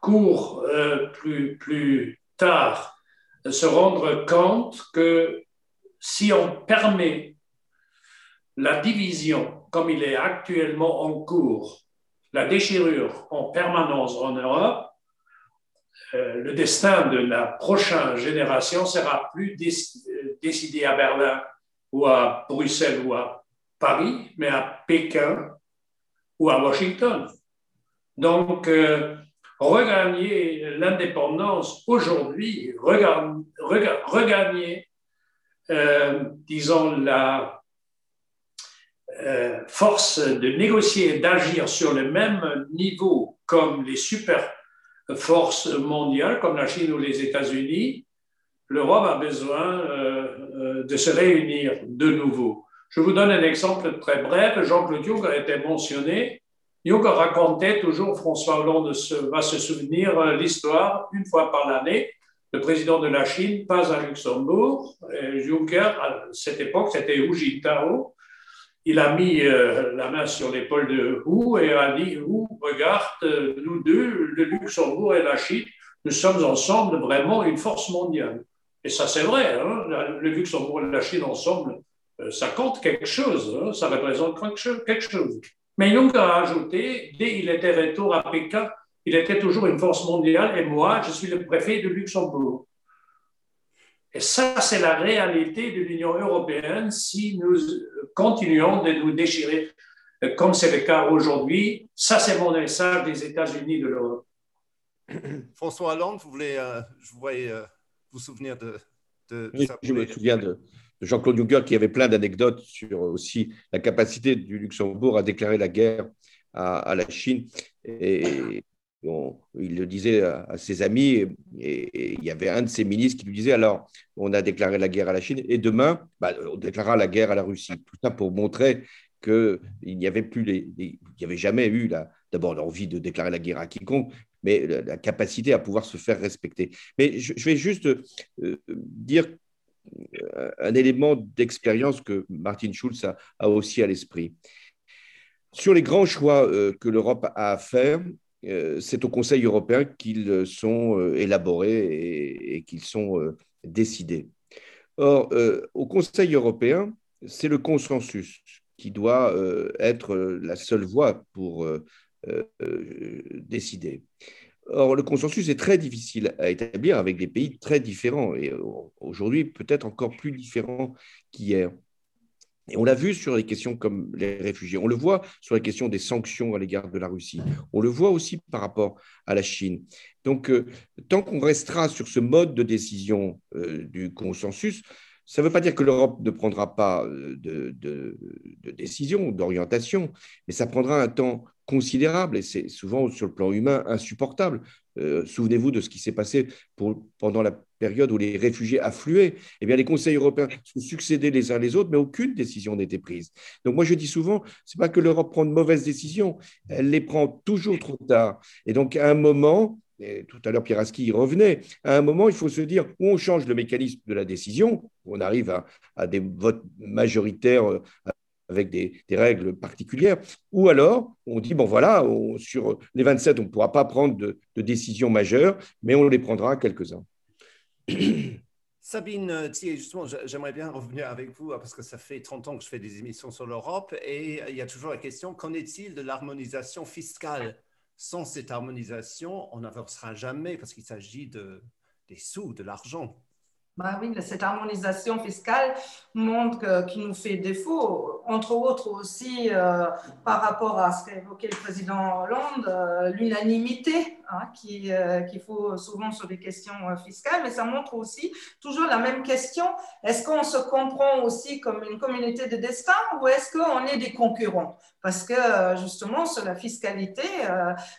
court, plus, plus tard, se rendre compte que si on permet la division comme il est actuellement en cours, la déchirure en permanence en Europe, euh, le destin de la prochaine génération sera plus décidé à Berlin ou à Bruxelles ou à Paris, mais à Pékin ou à Washington. Donc, euh, regagner l'indépendance aujourd'hui, regagner, euh, disons, la euh, force de négocier et d'agir sur le même niveau comme les super forces mondiales, comme la Chine ou les États-Unis, l'Europe a besoin euh, de se réunir de nouveau. Je vous donne un exemple très bref. Jean-Claude Juncker a été mentionné Juncker racontait toujours, François Hollande va se souvenir euh, l'histoire, une fois par l'année, le président de la Chine passe à Luxembourg. Et Juncker, à cette époque, c'était Hu Jintao. Il a mis euh, la main sur l'épaule de Hu et a dit Hu, regarde, euh, nous deux, le Luxembourg et la Chine, nous sommes ensemble vraiment une force mondiale. Et ça, c'est vrai. Hein, le Luxembourg et la Chine ensemble, ça compte quelque chose. Hein, ça représente quelque chose. Mais Jung a ajouté, dès qu'il était retour à Pékin, il était toujours une force mondiale et moi, je suis le préfet de Luxembourg. Et ça, c'est la réalité de l'Union européenne si nous continuons de nous déchirer comme c'est le cas aujourd'hui. Ça, c'est mon message des États-Unis de l'Europe. (coughs) François Hollande, vous voulez, euh, je voulais euh, vous souvenir de, de, Je me souviens de, Jean-Claude Juncker qui avait plein d'anecdotes sur aussi la capacité du Luxembourg à déclarer la guerre à, la Chine. Et il le disait à, ses amis, et, il y avait un de ses ministres qui lui disait alors, on a déclaré la guerre à la Chine, et demain, bah, on déclarera la guerre à la Russie. Tout ça pour montrer qu'il n'y avait plus il y avait jamais eu d'abord l'envie de déclarer la guerre à quiconque, mais la, capacité à pouvoir se faire respecter. Mais je, vais juste euh, dire euh, un élément d'expérience que Martin Schulz a, aussi à l'esprit. Sur les grands choix euh, que l'Europe a à faire, euh, c'est au Conseil européen qu'ils sont élaborés et, qu'ils sont décidés. Or, au Conseil européen, c'est le consensus qui doit être la seule voie pour décider. Or, le consensus est très difficile à établir avec des pays très différents et euh, aujourd'hui peut-être encore plus différents qu'hier. Et on l'a vu sur les questions comme les réfugiés, on le voit sur les questions des sanctions à l'égard de la Russie, on le voit aussi par rapport à la Chine. Donc, euh, tant qu'on restera sur ce mode de décision euh, du consensus, ça ne veut pas dire que l'Europe ne prendra pas de, de, de décision, d'orientation, mais ça prendra un temps considérable et c'est souvent sur le plan humain insupportable. Euh, souvenez-vous de ce qui s'est passé pendant la période où les réfugiés affluaient. Eh bien, les conseils européens se succédaient les uns les autres, mais aucune décision n'était prise. Donc, moi, je dis souvent, c'est pas que l'Europe prend de mauvaises décisions, elle les prend toujours trop tard. Et donc, à un moment, tout à l'heure, Pieraski y revenait. À un moment, il faut se dire où on change le mécanisme de la décision, on arrive à, des votes majoritaires euh, avec des, règles particulières, ou alors on dit, bon voilà, sur les 27, on ne pourra pas prendre de, décisions majeures, mais on les prendra quelques-uns. (clears throat) Sabine justement, j'aimerais bien revenir avec vous parce que ça fait 30 ans que je fais des émissions sur l'Europe et il y a toujours la question, qu'en est-il de l'harmonisation fiscale? Sans cette harmonisation, on n'avancera jamais parce qu'il s'agit de, des sous, de l'argent. Bah oui, cette harmonisation fiscale montre qu'il nous fait défaut, entre autres aussi euh, par rapport à ce qu'a évoqué le président Hollande, euh, l'unanimité hein, euh, qu'il faut souvent sur des questions fiscales, mais ça montre aussi toujours la même question. Est-ce qu'on se comprend aussi comme une communauté de destin ou est-ce qu'on est des concurrents? Parce que justement, sur la fiscalité,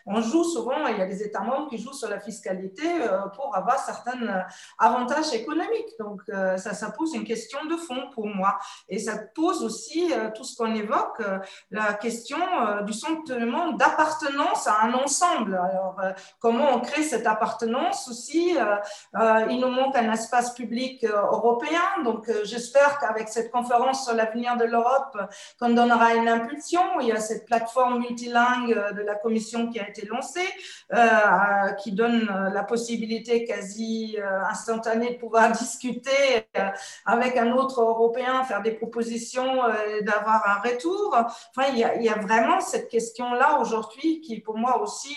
on joue souvent, il y a des États membres qui jouent sur la fiscalité pour avoir certains avantages économiques économique. Donc, ça, ça pose une question de fond pour moi. Et ça pose aussi tout ce qu'on évoque, la question du sentiment d'appartenance à un ensemble. Alors, comment on crée cette appartenance aussi Il nous manque un espace public européen. Donc, j'espère qu'avec cette conférence sur l'avenir de l'Europe, qu'on donnera une impulsion. Il y a cette plateforme multilingue de la Commission qui a été lancée, qui donne la possibilité quasi instantanée de pouvoir (laughs) discuter avec un autre Européen, faire des propositions, d'avoir un retour. Enfin, il y a, il y a vraiment cette question-là aujourd'hui qui, pour moi aussi,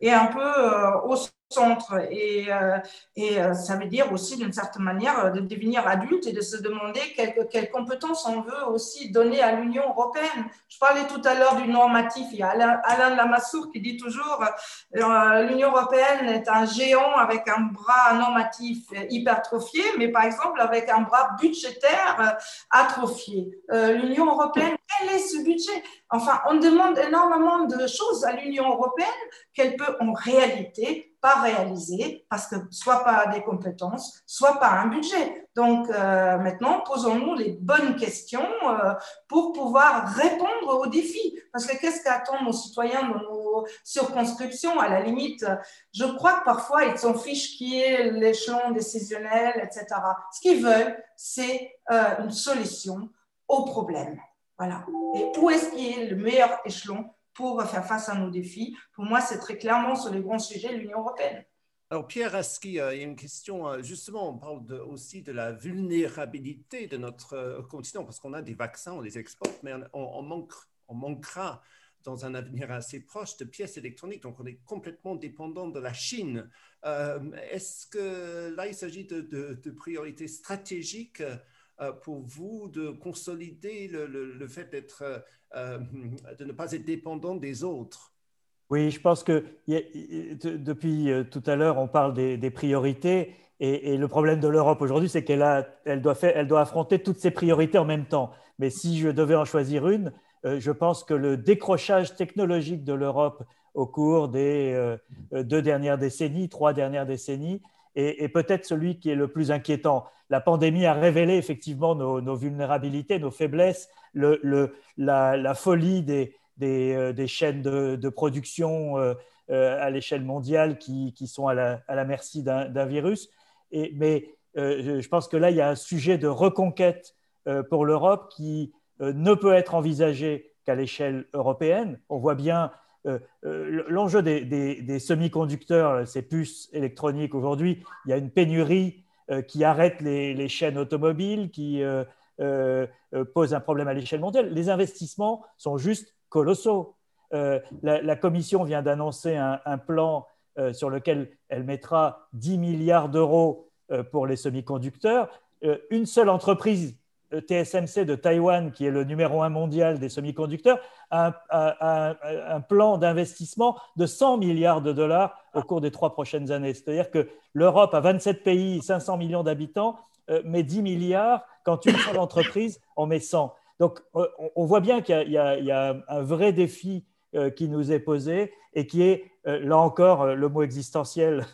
est un peu au centre. Et, euh, et euh, ça veut dire aussi, d'une certaine manière, euh, de devenir adulte et de se demander quelles, quelles compétences on veut aussi donner à l'Union européenne. Je parlais tout à l'heure du normatif. Il y a Alain, Alain Lamassoure qui dit toujours l'Union européenne est un géant avec un bras normatif hypertrophié, mais par exemple avec un bras budgétaire atrophié. L'Union européenne, quel est ce budget? Enfin, on demande énormément de choses à l'Union européenne qu'elle peut en réalité pas réaliser parce que soit pas des compétences, soit pas un budget. Donc euh, maintenant, posons-nous les bonnes questions euh, pour pouvoir répondre aux défis. Parce que qu'est-ce qu'attendent nos citoyens dans nos circonscriptions? À la limite, je crois que parfois ils s'en fichent qui est l'échelon décisionnel, etc. Ce qu'ils veulent, c'est euh, une solution au problème. Voilà. Et où est-ce qu'il est le meilleur échelon pour faire face à nos défis Pour moi, c'est très clairement sur les grands sujets de l'Union européenne. Alors, Pierre Aski, euh, il y a une question, euh, justement, on parle aussi de la vulnérabilité de notre euh, continent, parce qu'on a des vaccins, on les exporte, mais on, manque, on manquera dans un avenir assez proche de pièces électroniques, donc on est complètement dépendant de la Chine. Est-ce que là, il s'agit de, priorités stratégiques pour vous de consolider le, fait euh, euh, de ne pas être dépendant des autres? Oui, je pense que depuis tout à l'heure, on parle des, priorités. Et, le problème de l'Europe aujourd'hui, c'est qu'elle elle doit, affronter toutes ces priorités en même temps. Mais si je devais en choisir une, je pense que le décrochage technologique de l'Europe au cours des deux dernières décennies, trois dernières décennies, est peut-être celui qui est le plus inquiétant la pandémie a révélé effectivement nos, vulnérabilités, nos faiblesses, la, folie des, euh, chaînes de, production euh, euh, à l'échelle mondiale qui, sont à la, merci d'un virus. mais je pense que là, il y a un sujet de reconquête pour l'Europe qui ne peut être envisagé qu'à l'échelle européenne. On voit bien l'enjeu des, semi-conducteurs, ces puces électroniques aujourd'hui. Il y a une pénurie qui arrête les, chaînes automobiles, qui euh, euh, pose un problème à l'échelle mondiale. Les investissements sont juste colossaux. La, Commission vient d'annoncer un, plan sur lequel elle mettra 10 milliards d'euros pour les semi-conducteurs. une seule entreprise TSMC de Taïwan, qui est le numéro un mondial des semi-conducteurs, a un, plan d'investissement de 100 milliards de dollars au cours des trois prochaines années. C'est-à-dire que l'Europe a 27 pays, 500 millions d'habitants, euh, met 10 milliards, quand une seule entreprise en met 100. Donc euh, on voit bien qu'il y, a un vrai défi euh, qui nous est posé et qui est, là encore, le mot existentiel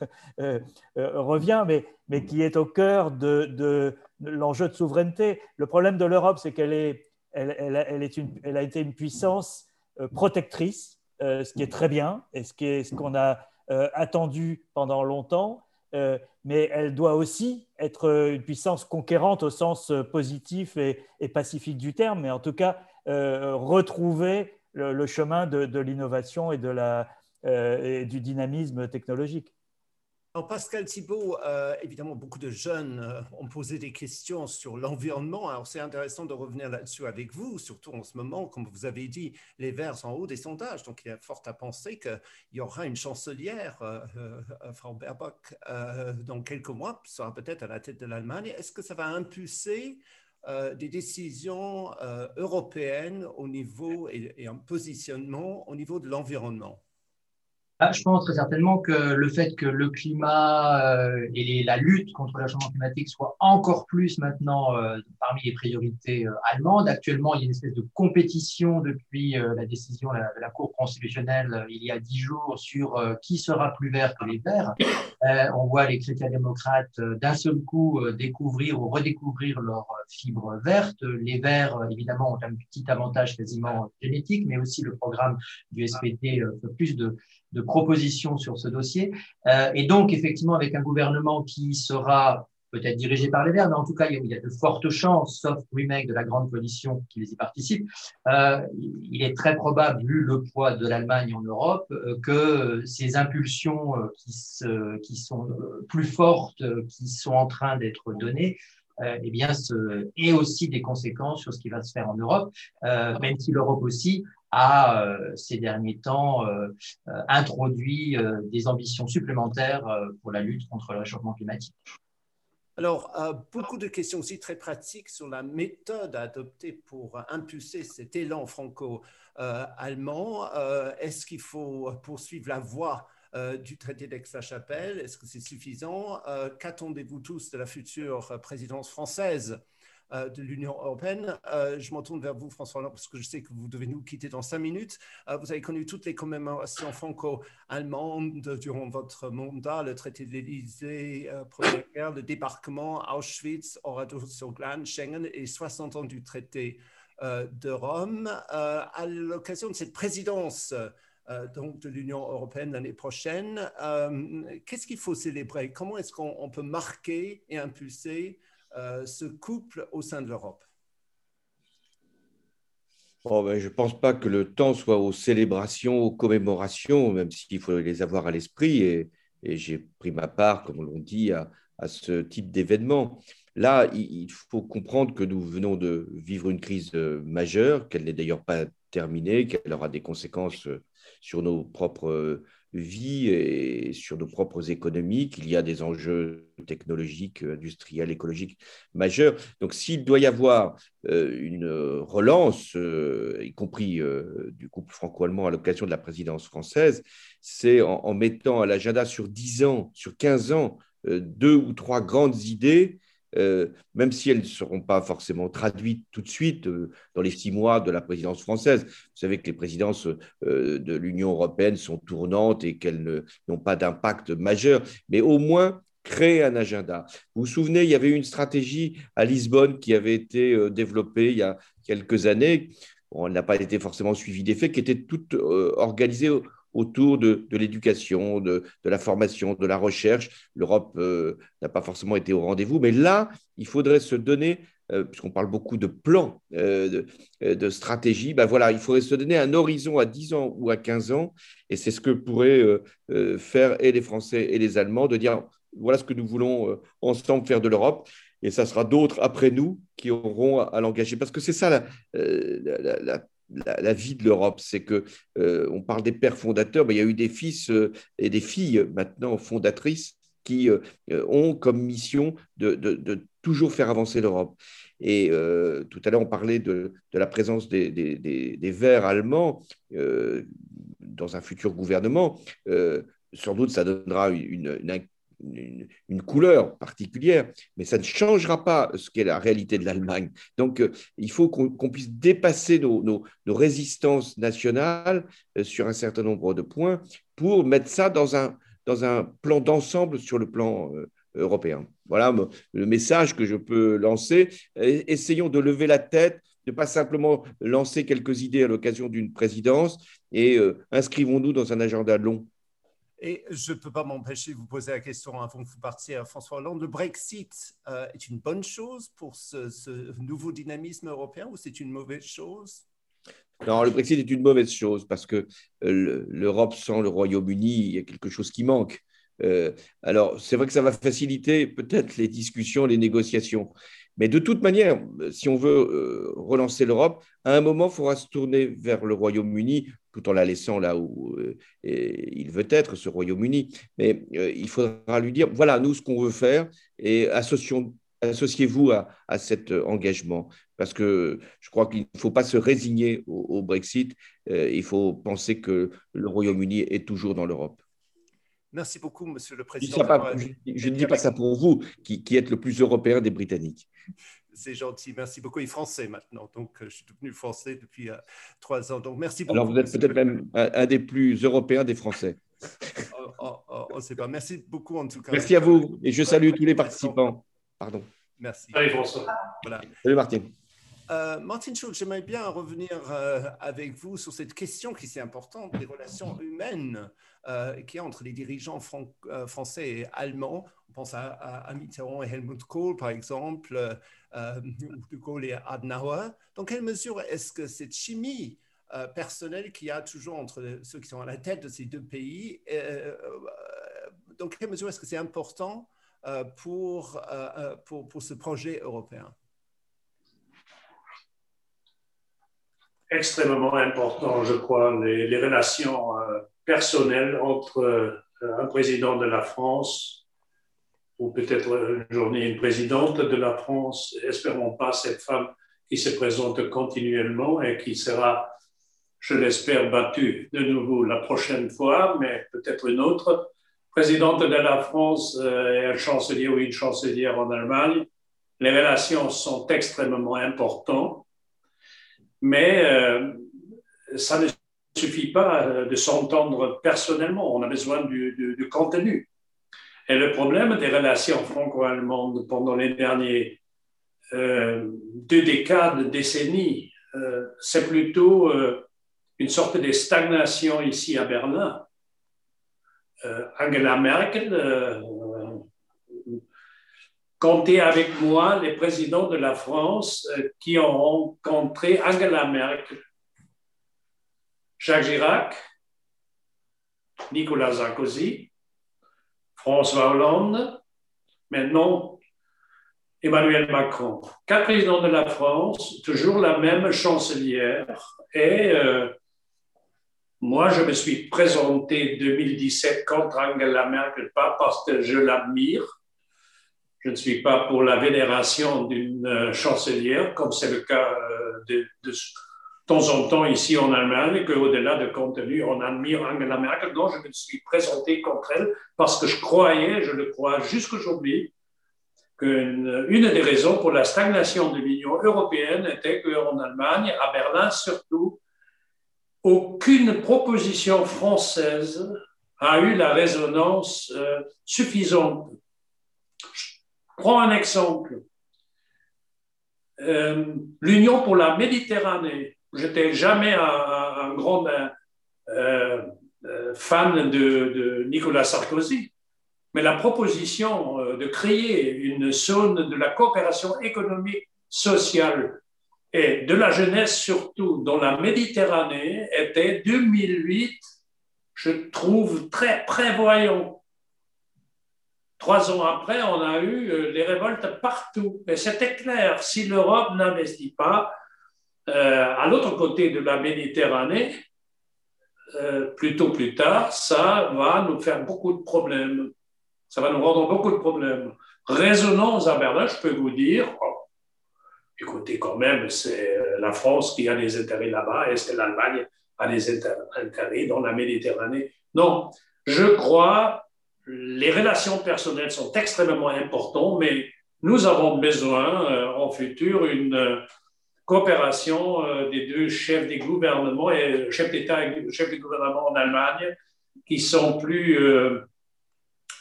revient, mais, mais, qui est au cœur de l'enjeu de souveraineté. Le problème de l'Europe, c'est qu'elle est, elle, est elle, a été une puissance euh, protectrice, euh, ce qui est très bien et ce ce qu'on a euh, attendu pendant longtemps, mais elle doit aussi être une puissance conquérante au sens positif et, pacifique du terme, mais en tout cas retrouver le, chemin de, de l'innovation et, de la, et du dynamisme technologique. Pascal Thibault, euh, évidemment, beaucoup de jeunes euh, ont posé des questions sur l'environnement. Alors, c'est intéressant de revenir là-dessus avec vous, surtout en ce moment, comme vous avez dit, les Verts sont en haut des sondages. Donc, il y a fort à penser qu'il y aura une chancelière, euh, Frau Baerbock, dans quelques mois, sera peut-être à la tête de l'Allemagne. Est-ce que ça va impulser des décisions européennes au niveau et, et un positionnement au niveau de l'environnement? Je pense très certainement que le fait que le climat euh, et la lutte contre le changement climatique soient encore plus maintenant euh, parmi les priorités euh, allemandes. Actuellement, il y a une espèce de compétition depuis la décision de la, Cour constitutionnelle il y a dix jours sur qui sera plus vert que les verts. on voit les chrétiens-démocrates d'un seul coup découvrir ou redécouvrir leurs fibres vertes. Les verts, évidemment, ont un petit avantage quasiment génétique, mais aussi le programme du SPT fait plus de propositions sur ce dossier. Euh, et donc, effectivement, avec un gouvernement qui sera peut-être dirigé par les Verts, mais en tout cas, il y a de fortes chances, sauf remake de la grande coalition qui les y participe, euh, il est très probable, vu le poids de l'Allemagne en Europe, euh, que ces impulsions euh, qui, sont euh, plus fortes, qui sont en train d'être données, eh bien, aient aussi des conséquences sur ce qui va se faire en Europe, même si l'Europe aussi a euh, ces derniers temps euh, euh, introduit des ambitions supplémentaires pour la lutte contre le réchauffement climatique. Alors, beaucoup de questions aussi très pratiques sur la méthode adoptée pour impulser cet élan franco-allemand. Est-ce qu'il faut poursuivre la voie du traité d'Aix-la-Chapelle Est-ce que c'est suffisant Qu'attendez-vous tous de la future présidence française euh, de l'Union européenne? Euh, je m'en tourne vers vous, François, parce que je sais que vous devez nous quitter dans cinq minutes. Euh, vous avez connu toutes les commémorations franco-allemandes durant votre mandat, le traité de l'Élysée, Première Guerre, le débarquement, Auschwitz, Oradour sur Glane, Schengen et 60 ans du traité de Rome. à l'occasion de cette présidence donc de l'Union européenne l'année prochaine. Qu'est-ce qu'il faut célébrer? Comment est-ce qu'on peut marquer et impulser euh, ce couple au sein de l'Europe? Ben, je ne pense pas que le temps soit aux célébrations, aux commémorations, même s'il faut les avoir à l'esprit. Et, j'ai pris ma part, comme l'on dit, à, ce type d'événement. Là, il, faut comprendre que nous venons de vivre une crise euh, majeure, qu'elle n'est d'ailleurs pas terminée, qu'elle aura des conséquences euh, sur nos propres vie et sur nos propres économies, qu'il y a des enjeux technologiques, industriels, écologiques majeurs. Donc s'il doit y avoir euh, une relance, euh, y compris euh, du couple franco-allemand à l'occasion de la présidence française, c'est en, mettant à l'agenda sur 10 ans, sur 15 ans, deux ou trois grandes idées euh, même si elles ne seront pas forcément traduites tout de suite euh, dans les six mois de la présidence française. Vous savez que les présidences euh, de l'Union européenne sont tournantes et qu'elles n'ont pas d'impact majeur, mais au moins créer un agenda. Vous vous souvenez, il y avait une stratégie à Lisbonne qui avait été développée il y a quelques années. On n'a pas été forcément suivi d'effet, qui était toute organisée autour de, l'éducation, de, la formation, de la recherche. L'Europe euh, n'a pas forcément été au rendez-vous, mais là, il faudrait se donner, euh, puisqu'on parle beaucoup de plans, euh, de, stratégie, ben voilà, il faudrait se donner un horizon à 10 ans ou à 15 ans, et c'est ce que pourraient faire et les Français et les Allemands, de dire, voilà ce que nous voulons ensemble faire de l'Europe. Et ça sera d'autres après nous qui auront à, l'engager. Parce que c'est ça la, vie de l'Europe. C'est que euh, on parle des pères fondateurs, mais il y a eu des fils euh, et des filles maintenant fondatrices qui euh, ont comme mission de, toujours faire avancer l'Europe. Et tout à l'heure, on parlait de, la présence des, des, Verts allemands dans un futur gouvernement. sans doute, ça donnera une, une, une, couleur particulière, mais ça ne changera pas ce qu'est la réalité de l'Allemagne. Donc, euh, il faut qu'on puisse dépasser nos, résistances nationales euh, sur un certain nombre de points pour mettre ça dans un, dans un plan d'ensemble sur le plan euh, européen. Voilà le message que je peux lancer. Essayons de lever la tête, de pas simplement lancer quelques idées à l'occasion d'une présidence et inscrivons-nous dans un agenda long et je ne peux pas m'empêcher de vous poser la question avant que vous partiez à François Hollande. Le Brexit euh, est une bonne chose pour ce, nouveau dynamisme européen ou c'est une mauvaise chose? Non, le Brexit est une mauvaise chose parce que euh, l'Europe sans le Royaume-Uni, il y a quelque chose qui manque. Euh, alors, c'est vrai que ça va faciliter peut-être les discussions, les négociations. Mais de toute manière, si on veut relancer l'Europe, à un moment, il faudra se tourner vers le Royaume-Uni tout en la laissant là où euh, il veut être, ce Royaume-Uni. Mais euh, il faudra lui dire, voilà, nous, ce qu'on veut faire, et associez-vous à, cet engagement Parce que je crois qu'il ne faut pas se résigner au, Brexit. Euh, il faut penser que le Royaume-Uni est toujours dans l'Europe. Merci beaucoup, Monsieur le Président. Je, ne dis pas ça pour vous, qui, êtes le plus européen des Britanniques. C'est gentil, merci beaucoup. Et français maintenant, donc je suis devenu français depuis trois ans. Donc merci beaucoup. Alors vous êtes peut-être même un, des plus européens des Français. Oh, oh, oh, on ne sait pas. Merci beaucoup en tout cas. Merci à vous et je salue tous les participants. Pardon. Merci. Allez, François. Voilà. Salut, Martin. Euh, Martin Schulz, j'aimerais bien revenir euh, avec vous sur cette question qui est importante des relations humaines euh, qui a entre les dirigeants français et allemands. On pense à, Mitterrand et Helmut Kohl, par exemple, ou de Kohl et Adenauer. Dans quelle mesure est-ce que cette chimie personnelle qu'il y a toujours entre ceux qui sont à la tête de ces deux pays, dans quelle mesure est-ce que c'est important euh, euh, euh, pour, pour, ce projet européen? Extrêmement important, je crois, les, relations personnelles entre un président de la France ou peut-être une journée une présidente de la France, espérons pas cette femme qui se présente continuellement et qui sera, je l'espère, battue de nouveau la prochaine fois, mais peut-être une autre. Présidente de la France euh, et un chancelier ou une chancelière en Allemagne, les relations sont extrêmement importantes, mais euh, ça ne suffit pas euh, de s'entendre personnellement, on a besoin du, contenu. Et le problème des relations franco-allemandes pendant les derniers deux décades, décennies, c'est plutôt une sorte de stagnation ici à Berlin euh, Angela Merkel, euh, comptez avec moi les présidents de la France euh, qui ont rencontré Angela Merkel, Jacques Chirac, Nicolas Sarkozy, François Hollande, maintenant Emmanuel Macron. Quatre présidents de la France, toujours la même chancelière, et moi, je me suis présenté 2017 contre Angela Merkel, pas parce que je l'admire. Je ne suis pas pour la vénération d'une euh, chancelière, comme c'est le cas euh, de, temps en temps ici en Allemagne, qu'au-delà de contenu, on admire Angela Merkel. Non, je me suis présenté contre elle parce que je croyais, je le crois jusqu'aujourd'hui, qu'une une des raisons pour la stagnation de l'Union européenne était qu'en Allemagne, à Berlin surtout, aucune proposition française a eu la résonance euh, suffisante. Prends un exemple. Euh, L'Union pour la Méditerranée. J'étais jamais un, grand euh, fan de, de, Nicolas Sarkozy, mais la proposition de créer une zone de la coopération économique, sociale et de la jeunesse surtout dans la Méditerranée était 2008, je trouve très prévoyant. Trois ans après, on a eu euh, les révoltes partout. Et c'était clair, si l'Europe n'investit pas euh, à l'autre côté de la Méditerranée, euh, plus plus tard, ça va nous faire beaucoup de problèmes. Ça va nous rendre beaucoup de problèmes. Résonance à Berlin, je peux vous dire, écoutez, quand même, c'est euh, la France qui a des intérêts là-bas. Est-ce que l'Allemagne a des intérêts dans la Méditerranée Non. Je crois les relations personnelles sont extrêmement importantes, mais nous avons besoin euh, en futur une euh, coopération des deux chefs des gouvernements et chefs d'État et chefs des gouvernements en Allemagne qui sont plus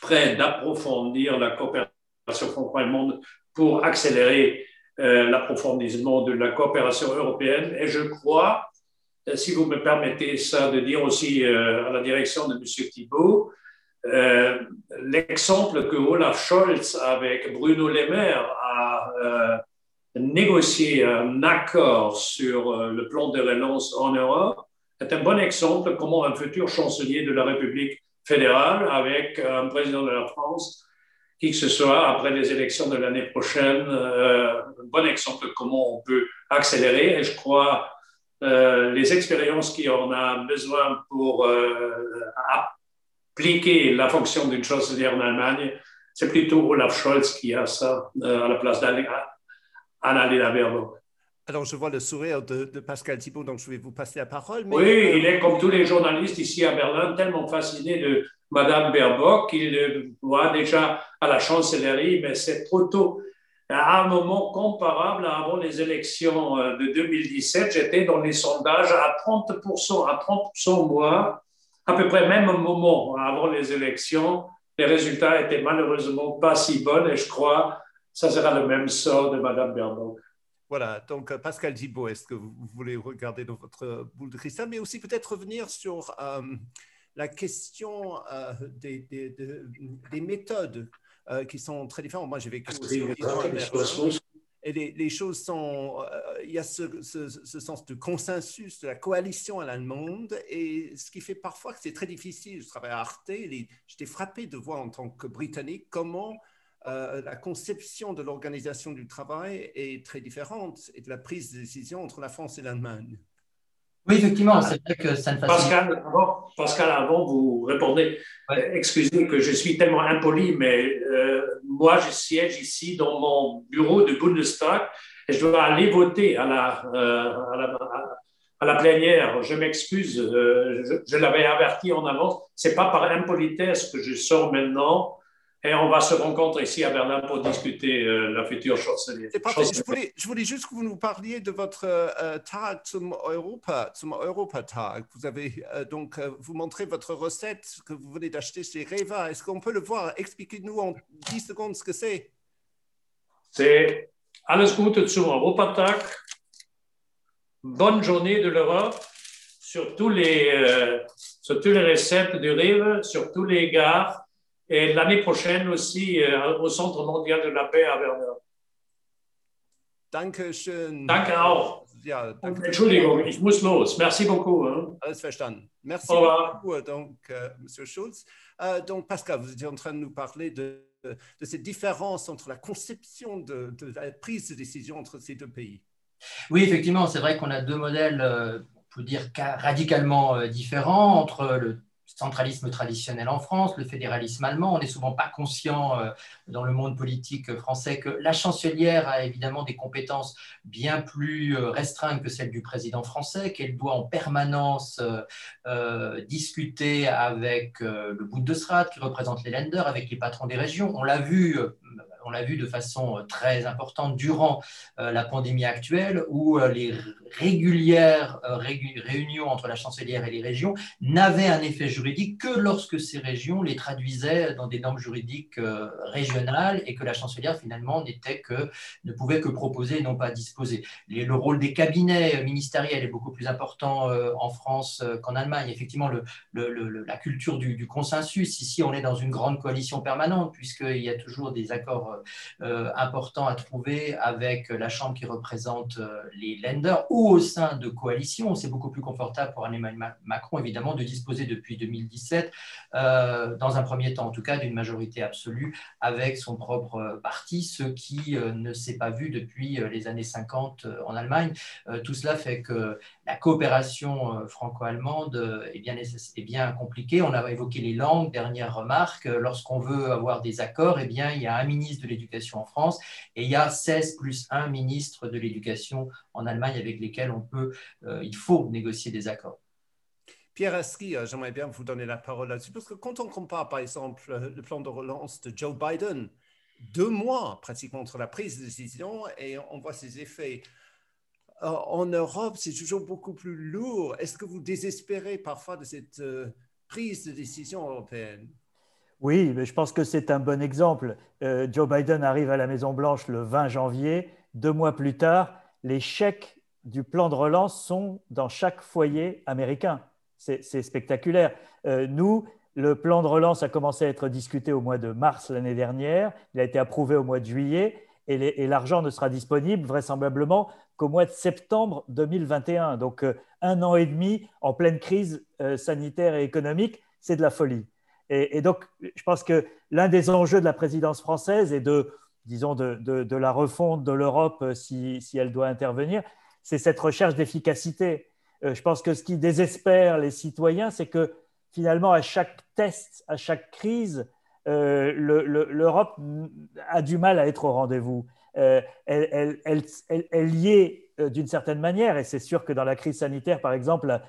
prêts d'approfondir la coopération franco-allemande pour accélérer euh, l'approfondissement de la coopération européenne. Et je crois, euh, si vous me permettez ça, de dire aussi euh, à la direction de M. Thibault, l'exemple que Olaf Scholz avec Bruno Le Maire a négocié un accord sur le plan de relance en Europe est un bon exemple comment un futur chancelier de la République fédérale avec un président de la France qui que ce soit après les élections de l'année prochaine, euh, un bon exemple de comment on peut accélérer. Et je crois euh, les expériences qu'on a besoin pour euh, appliquer la fonction d'une chancelière en Allemagne c'est plutôt Olaf Scholz qui a ça à la place d'Annalena Baerbock. Alors, je vois le sourire de, Pascal Thibault, donc je vais vous passer la parole. Oui, il est comme tous les journalistes ici à Berlin, tellement fasciné de Madame Baerbock qu'il voit déjà à la chancellerie, mais c'est trop tôt. À un moment comparable avant les élections euh, de 2017, j'étais dans les sondages à 30%, à 30% moins, à peu près même moment avant les élections. Les résultats étaient malheureusement pas si bons et je crois que ça sera le même sort de Madame Baerbock. Voilà, donc euh, Pascal Thibault, est-ce que vous voulez regarder dans votre boule de cristal, mais aussi peut-être revenir sur euh, la question euh, des, des, méthodes qui sont très différentes. Moi, j'ai vécu aussi et les, choses sont, il y a ce, ce, sens de consensus, de la coalition à l'allemande, et ce qui fait parfois que c'est très difficile. Je travaille à Arte, j'étais frappé de voir en tant que Britannique comment euh, la conception de l'organisation du travail est très différente et de la prise de décision entre la France et l'Allemagne. Oui, effectivement, c'est vrai que ça ne facilite Pascal, avant, Pascal, avant vous répondez, excusez que je suis tellement impoli, mais euh, moi, je siège ici dans mon bureau de Bundestag et je dois aller voter à la, euh, à la, à la plénière. Je m'excuse, je, je l'avais averti en avance. C'est pas par impolitesse que je sors maintenant. Et on va se rencontrer ici à Berlin pour discuter euh, la future chancelière. Je voulais, je voulais juste que vous nous parliez de votre euh, Tag zum Europa, zum Europa Tag. Vous avez euh, donc, euh, vous montrez votre recette que vous venez d'acheter chez Reva. Est-ce qu'on peut le voir? Expliquez-nous en 10 secondes ce que c'est. C'est alles Gute zum Europa Tag. Bonne journée de l'Europe sur, tous les, sur toutes les recettes du Rive, sur tous les gares et l'année prochaine aussi euh, au Centre mondial de la paix à Werder. Danke schön. Danke auch. Ja, danke. Entschuldigung, ich muss los. Merci beaucoup. Hein. Alles verstanden. Merci beaucoup, euh, donc, euh, Monsieur Schulz. Euh, donc, Pascal, vous étiez en train de nous parler de, de cette différence entre la conception de, de, la prise de décision entre ces deux pays. Oui, effectivement, c'est vrai qu'on a deux modèles, on peut dire, radicalement différents entre le centralisme traditionnel en France, le fédéralisme allemand. On n'est souvent pas conscient euh, dans le monde politique français que la chancelière a évidemment des compétences bien plus euh, restreintes que celles du président français, qu'elle doit en permanence euh, discuter avec le Bundesrat qui représente les Länder, avec les patrons des régions. On l'a vu on l'a vu de façon euh, très importante durant euh, la pandémie actuelle, où euh, les régulières réunions entre la chancelière et les régions n'avaient un effet juridique que lorsque ces régions les traduisaient dans des normes juridiques régionales et que la chancelière finalement n'était que ne pouvait que proposer et non pas disposer. le rôle des cabinets ministériels est beaucoup plus important en France qu'en Allemagne. Effectivement, la culture du consensus, ici on est dans une grande coalition permanente puisqu'il y a toujours des accords euh, euh, important à trouver avec la Chambre qui représente euh, les lenders ou au sein de coalitions. C'est beaucoup plus confortable pour Emmanuel Macron, évidemment, de disposer depuis 2017, dans un premier temps en tout cas, d'une majorité absolue avec son propre parti, ce qui ne s'est pas vu depuis les années 50 en Allemagne. Tout cela fait que la coopération franco-allemande est bien, bien compliquée. On a évoqué les langues, dernière remarque. Lorsqu'on veut avoir des accords, eh bien, il y a un ministre de l'Éducation en France, et il y a 16 plus 1 ministre de l'Éducation en Allemagne avec lesquels on peut, euh, il faut négocier des accords. Pierre Aski, euh, j'aimerais bien vous donner la parole là-dessus, parce que quand on compare par exemple euh, le plan de relance de Joe Biden, deux mois pratiquement entre la prise de décision et on voit ses effets. En Europe, c'est toujours beaucoup plus lourd. Est-ce que vous désespérez parfois de cette prise de décision européenne? Oui, mais je pense que c'est un bon exemple. Euh, Joe Biden arrive à la Maison-Blanche le 20 janvier. Deux mois plus tard, les chèques du plan de relance sont dans chaque foyer américain. C'est spectaculaire. Euh, nous, le plan de relance a commencé à être discuté au mois de mars l'année dernière. Il a été approuvé au mois de juillet et l'argent ne sera disponible vraisemblablement qu'au mois de septembre 2021. Donc euh, un an et demi en pleine crise sanitaire et économique, c'est de la folie. Et, donc, je pense que l'un des enjeux de la présidence française et de, disons, de, la refonte de l'Europe, euh, si, elle doit intervenir, c'est cette recherche d'efficacité. Euh, je pense que ce qui désespère les citoyens, c'est que finalement, à chaque test, à chaque crise, l'Europe a du mal à être au rendez-vous. Elle, elle, elle, y est d'une certaine manière, et c'est sûr que dans la crise sanitaire, par exemple,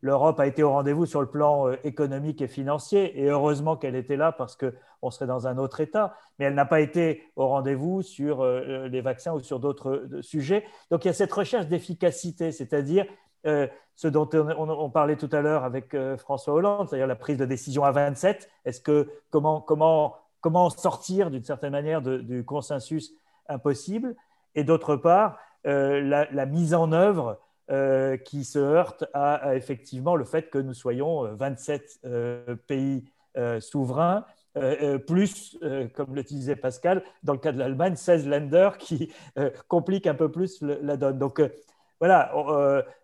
l'Europe a été au rendez-vous sur le plan économique et financier, et heureusement qu'elle était là parce qu'on serait dans un autre état, mais elle n'a pas été au rendez-vous sur les vaccins ou sur d'autres sujets. Donc il y a cette recherche d'efficacité, c'est-à-dire euh, ce dont on, parlait tout à l'heure avec euh, François Hollande, c'est-à-dire la prise de décision à 27. Est-ce que comment sortir d'une certaine manière du consensus impossible Et d'autre part, euh, la, mise en œuvre qui se heurte à, effectivement le fait que nous soyons 27 pays souverains. plus, comme le disait Pascal, dans le cas de l'Allemagne, 16 lenders qui compliquent un peu plus la donne. Donc, voilà,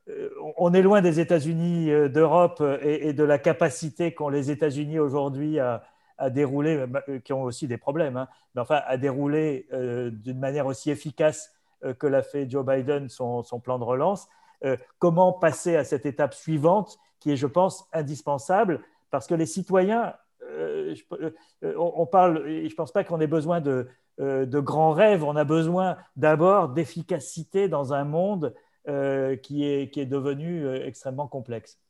euh, on est loin des États-Unis euh, d'Europe et, de la capacité qu'ont les États-Unis aujourd'hui à, dérouler, euh, qui ont aussi des problèmes, hein, mais enfin à dérouler d'une manière aussi efficace que l'a fait Joe Biden son, plan de relance. comment passer à cette étape suivante qui est, je pense, indispensable parce que les citoyens, on, parle, je ne pense pas qu'on ait besoin de, de grands rêves, on a besoin d'abord d'efficacité dans un monde euh, qui, est, qui est devenu euh, extrêmement complexe.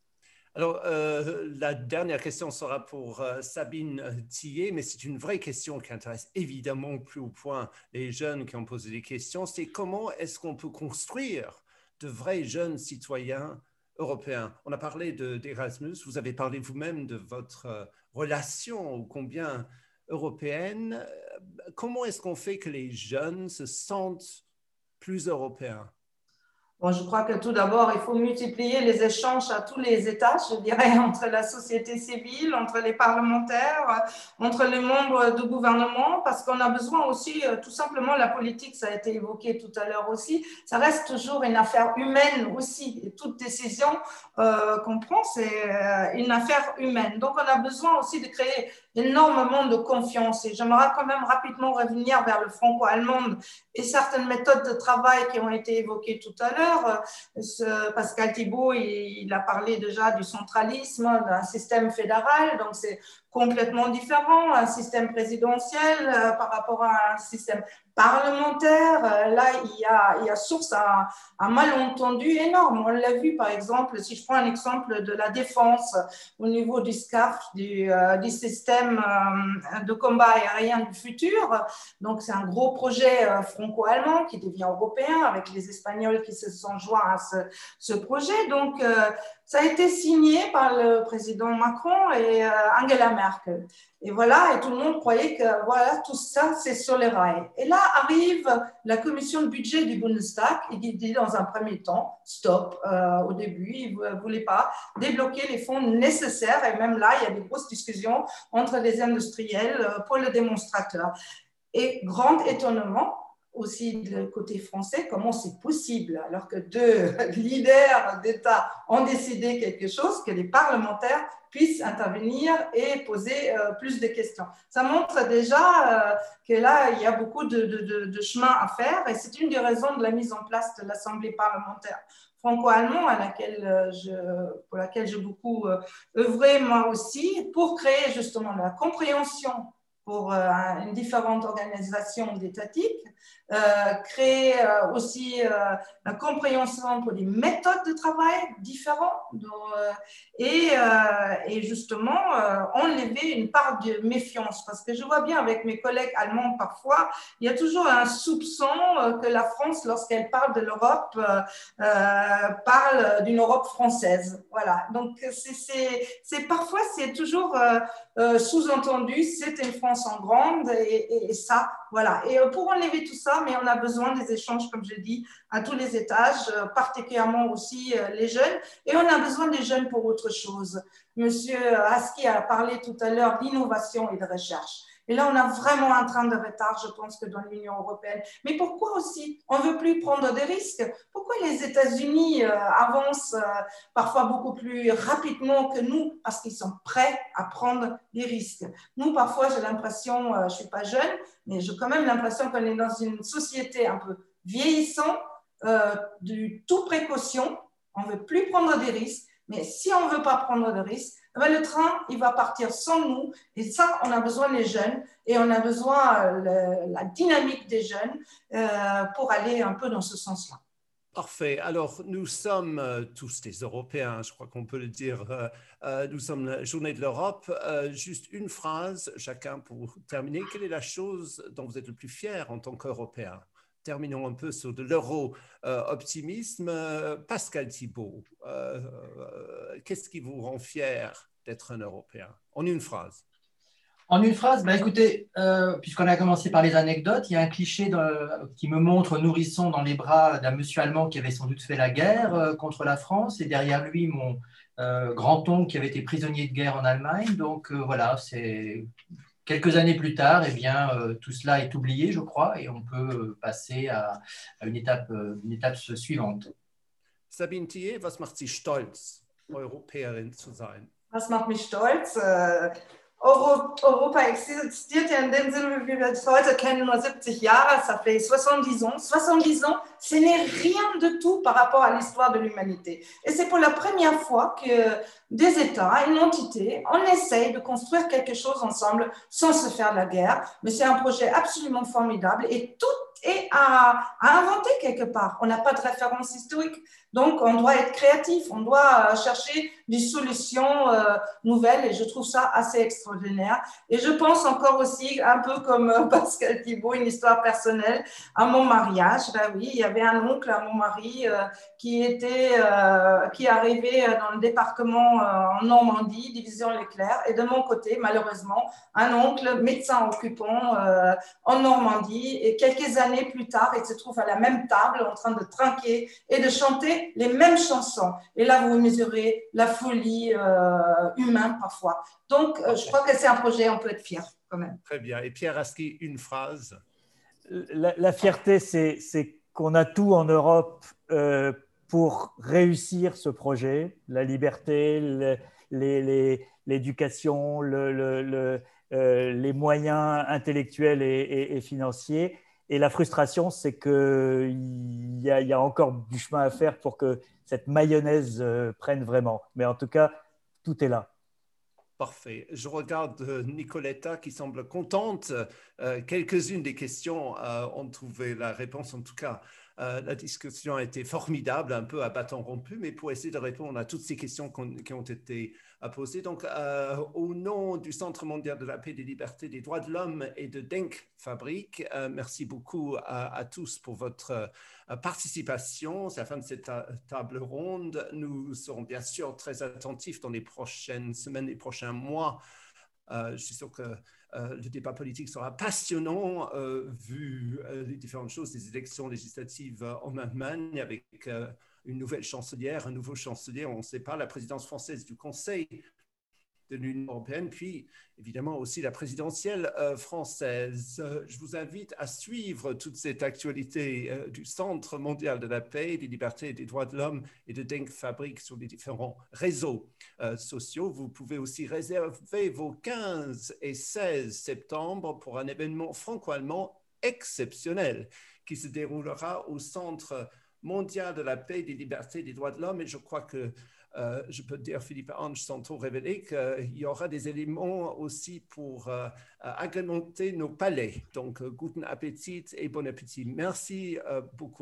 Alors, euh, la dernière question sera pour Sabine Tillet, mais c'est une vraie question qui intéresse évidemment plus au point les jeunes qui ont posé des questions. C'est comment est-ce qu'on peut construire de vrais jeunes citoyens européens? On a parlé d'Erasmus, vous avez parlé vous-même de votre relation ô combien européenne. Comment est-ce qu'on fait que les jeunes se sentent plus européens? Je crois que tout d'abord, il faut multiplier les échanges à tous les étages, je dirais, (laughs) entre la société civile, entre les parlementaires, entre les membres du gouvernement, parce qu'on a besoin aussi, euh, tout simplement, la politique, ça a été évoqué tout à l'heure aussi, ça reste toujours une affaire humaine aussi. Toute décision euh, qu'on prend, c'est euh, une affaire humaine. Donc, on a besoin aussi de créer énormément de confiance. Et j'aimerais quand même rapidement revenir vers le franco-allemand et certaines méthodes de travail qui ont été évoquées tout à l'heure. Pascal Thibault, il, a parlé déjà du centralisme, d'un système fédéral. Donc, c'est complètement différent, un système présidentiel euh, par rapport à un système parlementaire. Euh, là, il y a, il y a source à un malentendu énorme. On l'a vu, par exemple, si je prends un exemple de la défense au niveau du SCAF, du, euh, du système de combat aérien du futur. Donc, c'est un gros projet franco-allemand qui devient européen avec les Espagnols qui se sont joints à ce, ce projet. Donc, ça a été signé par le président Macron et euh, Angela Merkel. Et voilà, et tout le monde croyait que voilà, tout ça, c'est sur les rails. Et là arrive la commission de budget du Bundestag et qui dit dans un premier temps, stop, euh, au début, ils ne voulaient pas débloquer les fonds nécessaires. Et même là, il y a des grosses discussions entre les industriels euh, pour le démonstrateur. Et grand étonnement, aussi du côté français, comment c'est possible, alors que deux (laughs) leaders d'État ont décidé quelque chose, que les parlementaires puissent intervenir et poser euh, plus de questions. Ça montre déjà euh, que là, il y a beaucoup de, de, chemin à faire et c'est une des raisons de la mise en place de l'Assemblée parlementaire franco-allemand euh, pour laquelle j'ai beaucoup œuvré moi aussi, pour créer justement la compréhension pour une différente organisation d'étatique, créer euh, aussi la compréhension pour des méthodes de travail différentes et, justement enlever une part de méfiance parce que je vois bien avec mes collègues allemands parfois, il y a toujours un soupçon que la France, lorsqu'elle parle de l'Europe, parle d'une Europe française. Voilà, donc c'est parfois c'est toujours sous-entendu, c'est une France en grande et, ça, voilà. Et euh, pour enlever tout ça, mais on a besoin des échanges, comme je dis, à tous les étages, euh, particulièrement aussi euh, les jeunes. Et on a besoin des jeunes pour autre chose. Monsieur Aski a parlé tout à l'heure d'innovation et de recherche. Et là, on a vraiment un train de retard, je pense, que dans l'Union européenne. Mais pourquoi aussi On ne veut plus prendre des risques? Pourquoi les États-Unis euh, avancent euh, parfois beaucoup plus rapidement que nous? Parce qu'ils sont prêts à prendre des risques. Nous, parfois, j'ai l'impression, euh, je ne suis pas jeune, mais j'ai quand même l'impression qu'on est dans une société un peu vieillissante, du tout précaution. On ne veut plus prendre des risques. Mais si on ne veut pas prendre de risques, eh ben, le train, il va partir sans nous. Et ça, on a besoin des jeunes et on a besoin de la dynamique des jeunes pour aller un peu dans ce sens-là. Parfait. Alors, nous sommes euh, tous des Européens, je crois qu'on peut le dire. Euh, euh, nous sommes la journée de l'Europe. juste une phrase, chacun pour terminer. Quelle est la chose dont vous êtes le plus fier en tant qu'Européen? Terminons un peu sur de l'euro-optimisme. Pascal Thibault, qu'est-ce qui vous rend fier d'être un Européen? En une phrase. En une phrase, bah écoutez, euh, puisqu'on a commencé par les anecdotes, il y a un cliché qui me montre nourrisson dans les bras d'un monsieur allemand qui avait sans doute fait la guerre euh, contre la France, et derrière lui mon euh, grand-oncle qui avait été prisonnier de guerre en Allemagne. Donc voilà, c'est quelques années plus tard, et eh bien, tout cela est oublié, je crois, et on peut passer à, une, étape, une étape suivante. Sabine Thier, was macht Sie stolz, Europäerin zu sein? Was macht mich stolz? Europa existiert ja in dem Sinne, wie wir es heute kennen, nur 70 Jahre, ça fait 70 ans. 70 ans, ce n'est rien de tout par rapport à l'histoire de l'humanité. Et c'est pour la première fois que des États, une entité, on essaye de construire quelque chose ensemble sans se faire la guerre. Mais c'est un projet absolument formidable et tout est à, inventer quelque part. On n'a pas de référence historique. Donc, on doit être créatif, on doit euh, chercher des solutions euh, nouvelles et je trouve ça assez extraordinaire. Et je pense encore aussi, un peu comme euh, (laughs) Pascal Thibault, une histoire personnelle, à mon mariage. Ben oui, il y avait un oncle à mon mari qui était, qui arrivait dans le département en Normandie, division Leclerc, et de mon côté, malheureusement, un oncle médecin occupant en Normandie. Et quelques années plus tard, il se trouve à la même table en train de trinquer et de chanter les mêmes chansons. Et là, vous mesurez la folie euh, humaine parfois. Donc, euh, je crois que c'est un projet, on peut être fier quand même. Très bien. Et Pierre Aski, une phrase? La, fierté, c'est qu'on a tout en Europe euh, pour réussir ce projet. La liberté, l'éducation, le, les moyens intellectuels et financiers. Et la frustration, c'est qu'il y, y, a encore du chemin à faire pour que cette mayonnaise euh, prenne vraiment. Mais en tout cas, tout est là. Parfait. Je regarde euh, Nicoletta qui semble contente. Euh, quelques-unes des questions ont trouvé la réponse, en tout cas. La discussion a été formidable, un peu à bâton rompu, mais pour essayer de répondre à toutes ces questions qui ont été posé. Donc, euh, au nom du Centre mondial de la paix, des libertés, des droits de l'homme et de Denk Fabrique, euh, merci beaucoup à, tous pour votre euh, participation. C'est la fin de cette table ronde. Nous serons bien sûr très attentifs dans les prochaines semaines, les prochains mois. je suis sûr que le débat politique sera passionnant vu les différentes choses des élections législatives en Allemagne avec une nouvelle chancelière, un nouveau chancelier, on ne sait pas, la présidence française du Conseil de l'Union européenne, puis évidemment aussi la présidentielle euh, française. Euh, je vous invite à suivre toute cette actualité euh, du Centre mondial de la paix, des libertés et des droits de l'homme et de Denk Fabrique sur les différents réseaux sociaux. Vous pouvez aussi réserver vos 15 et 16 septembre pour un événement franco-allemand exceptionnel qui se déroulera au Centre mondial de la paix, des libertés, des droits de l'homme. Et je crois que euh, je peux dire, Philippe Ange, sans trop révéler, qu'il y aura des éléments aussi pour euh, agrémenter nos palais. Donc, euh, guten Appetit et bon appétit. Merci beaucoup.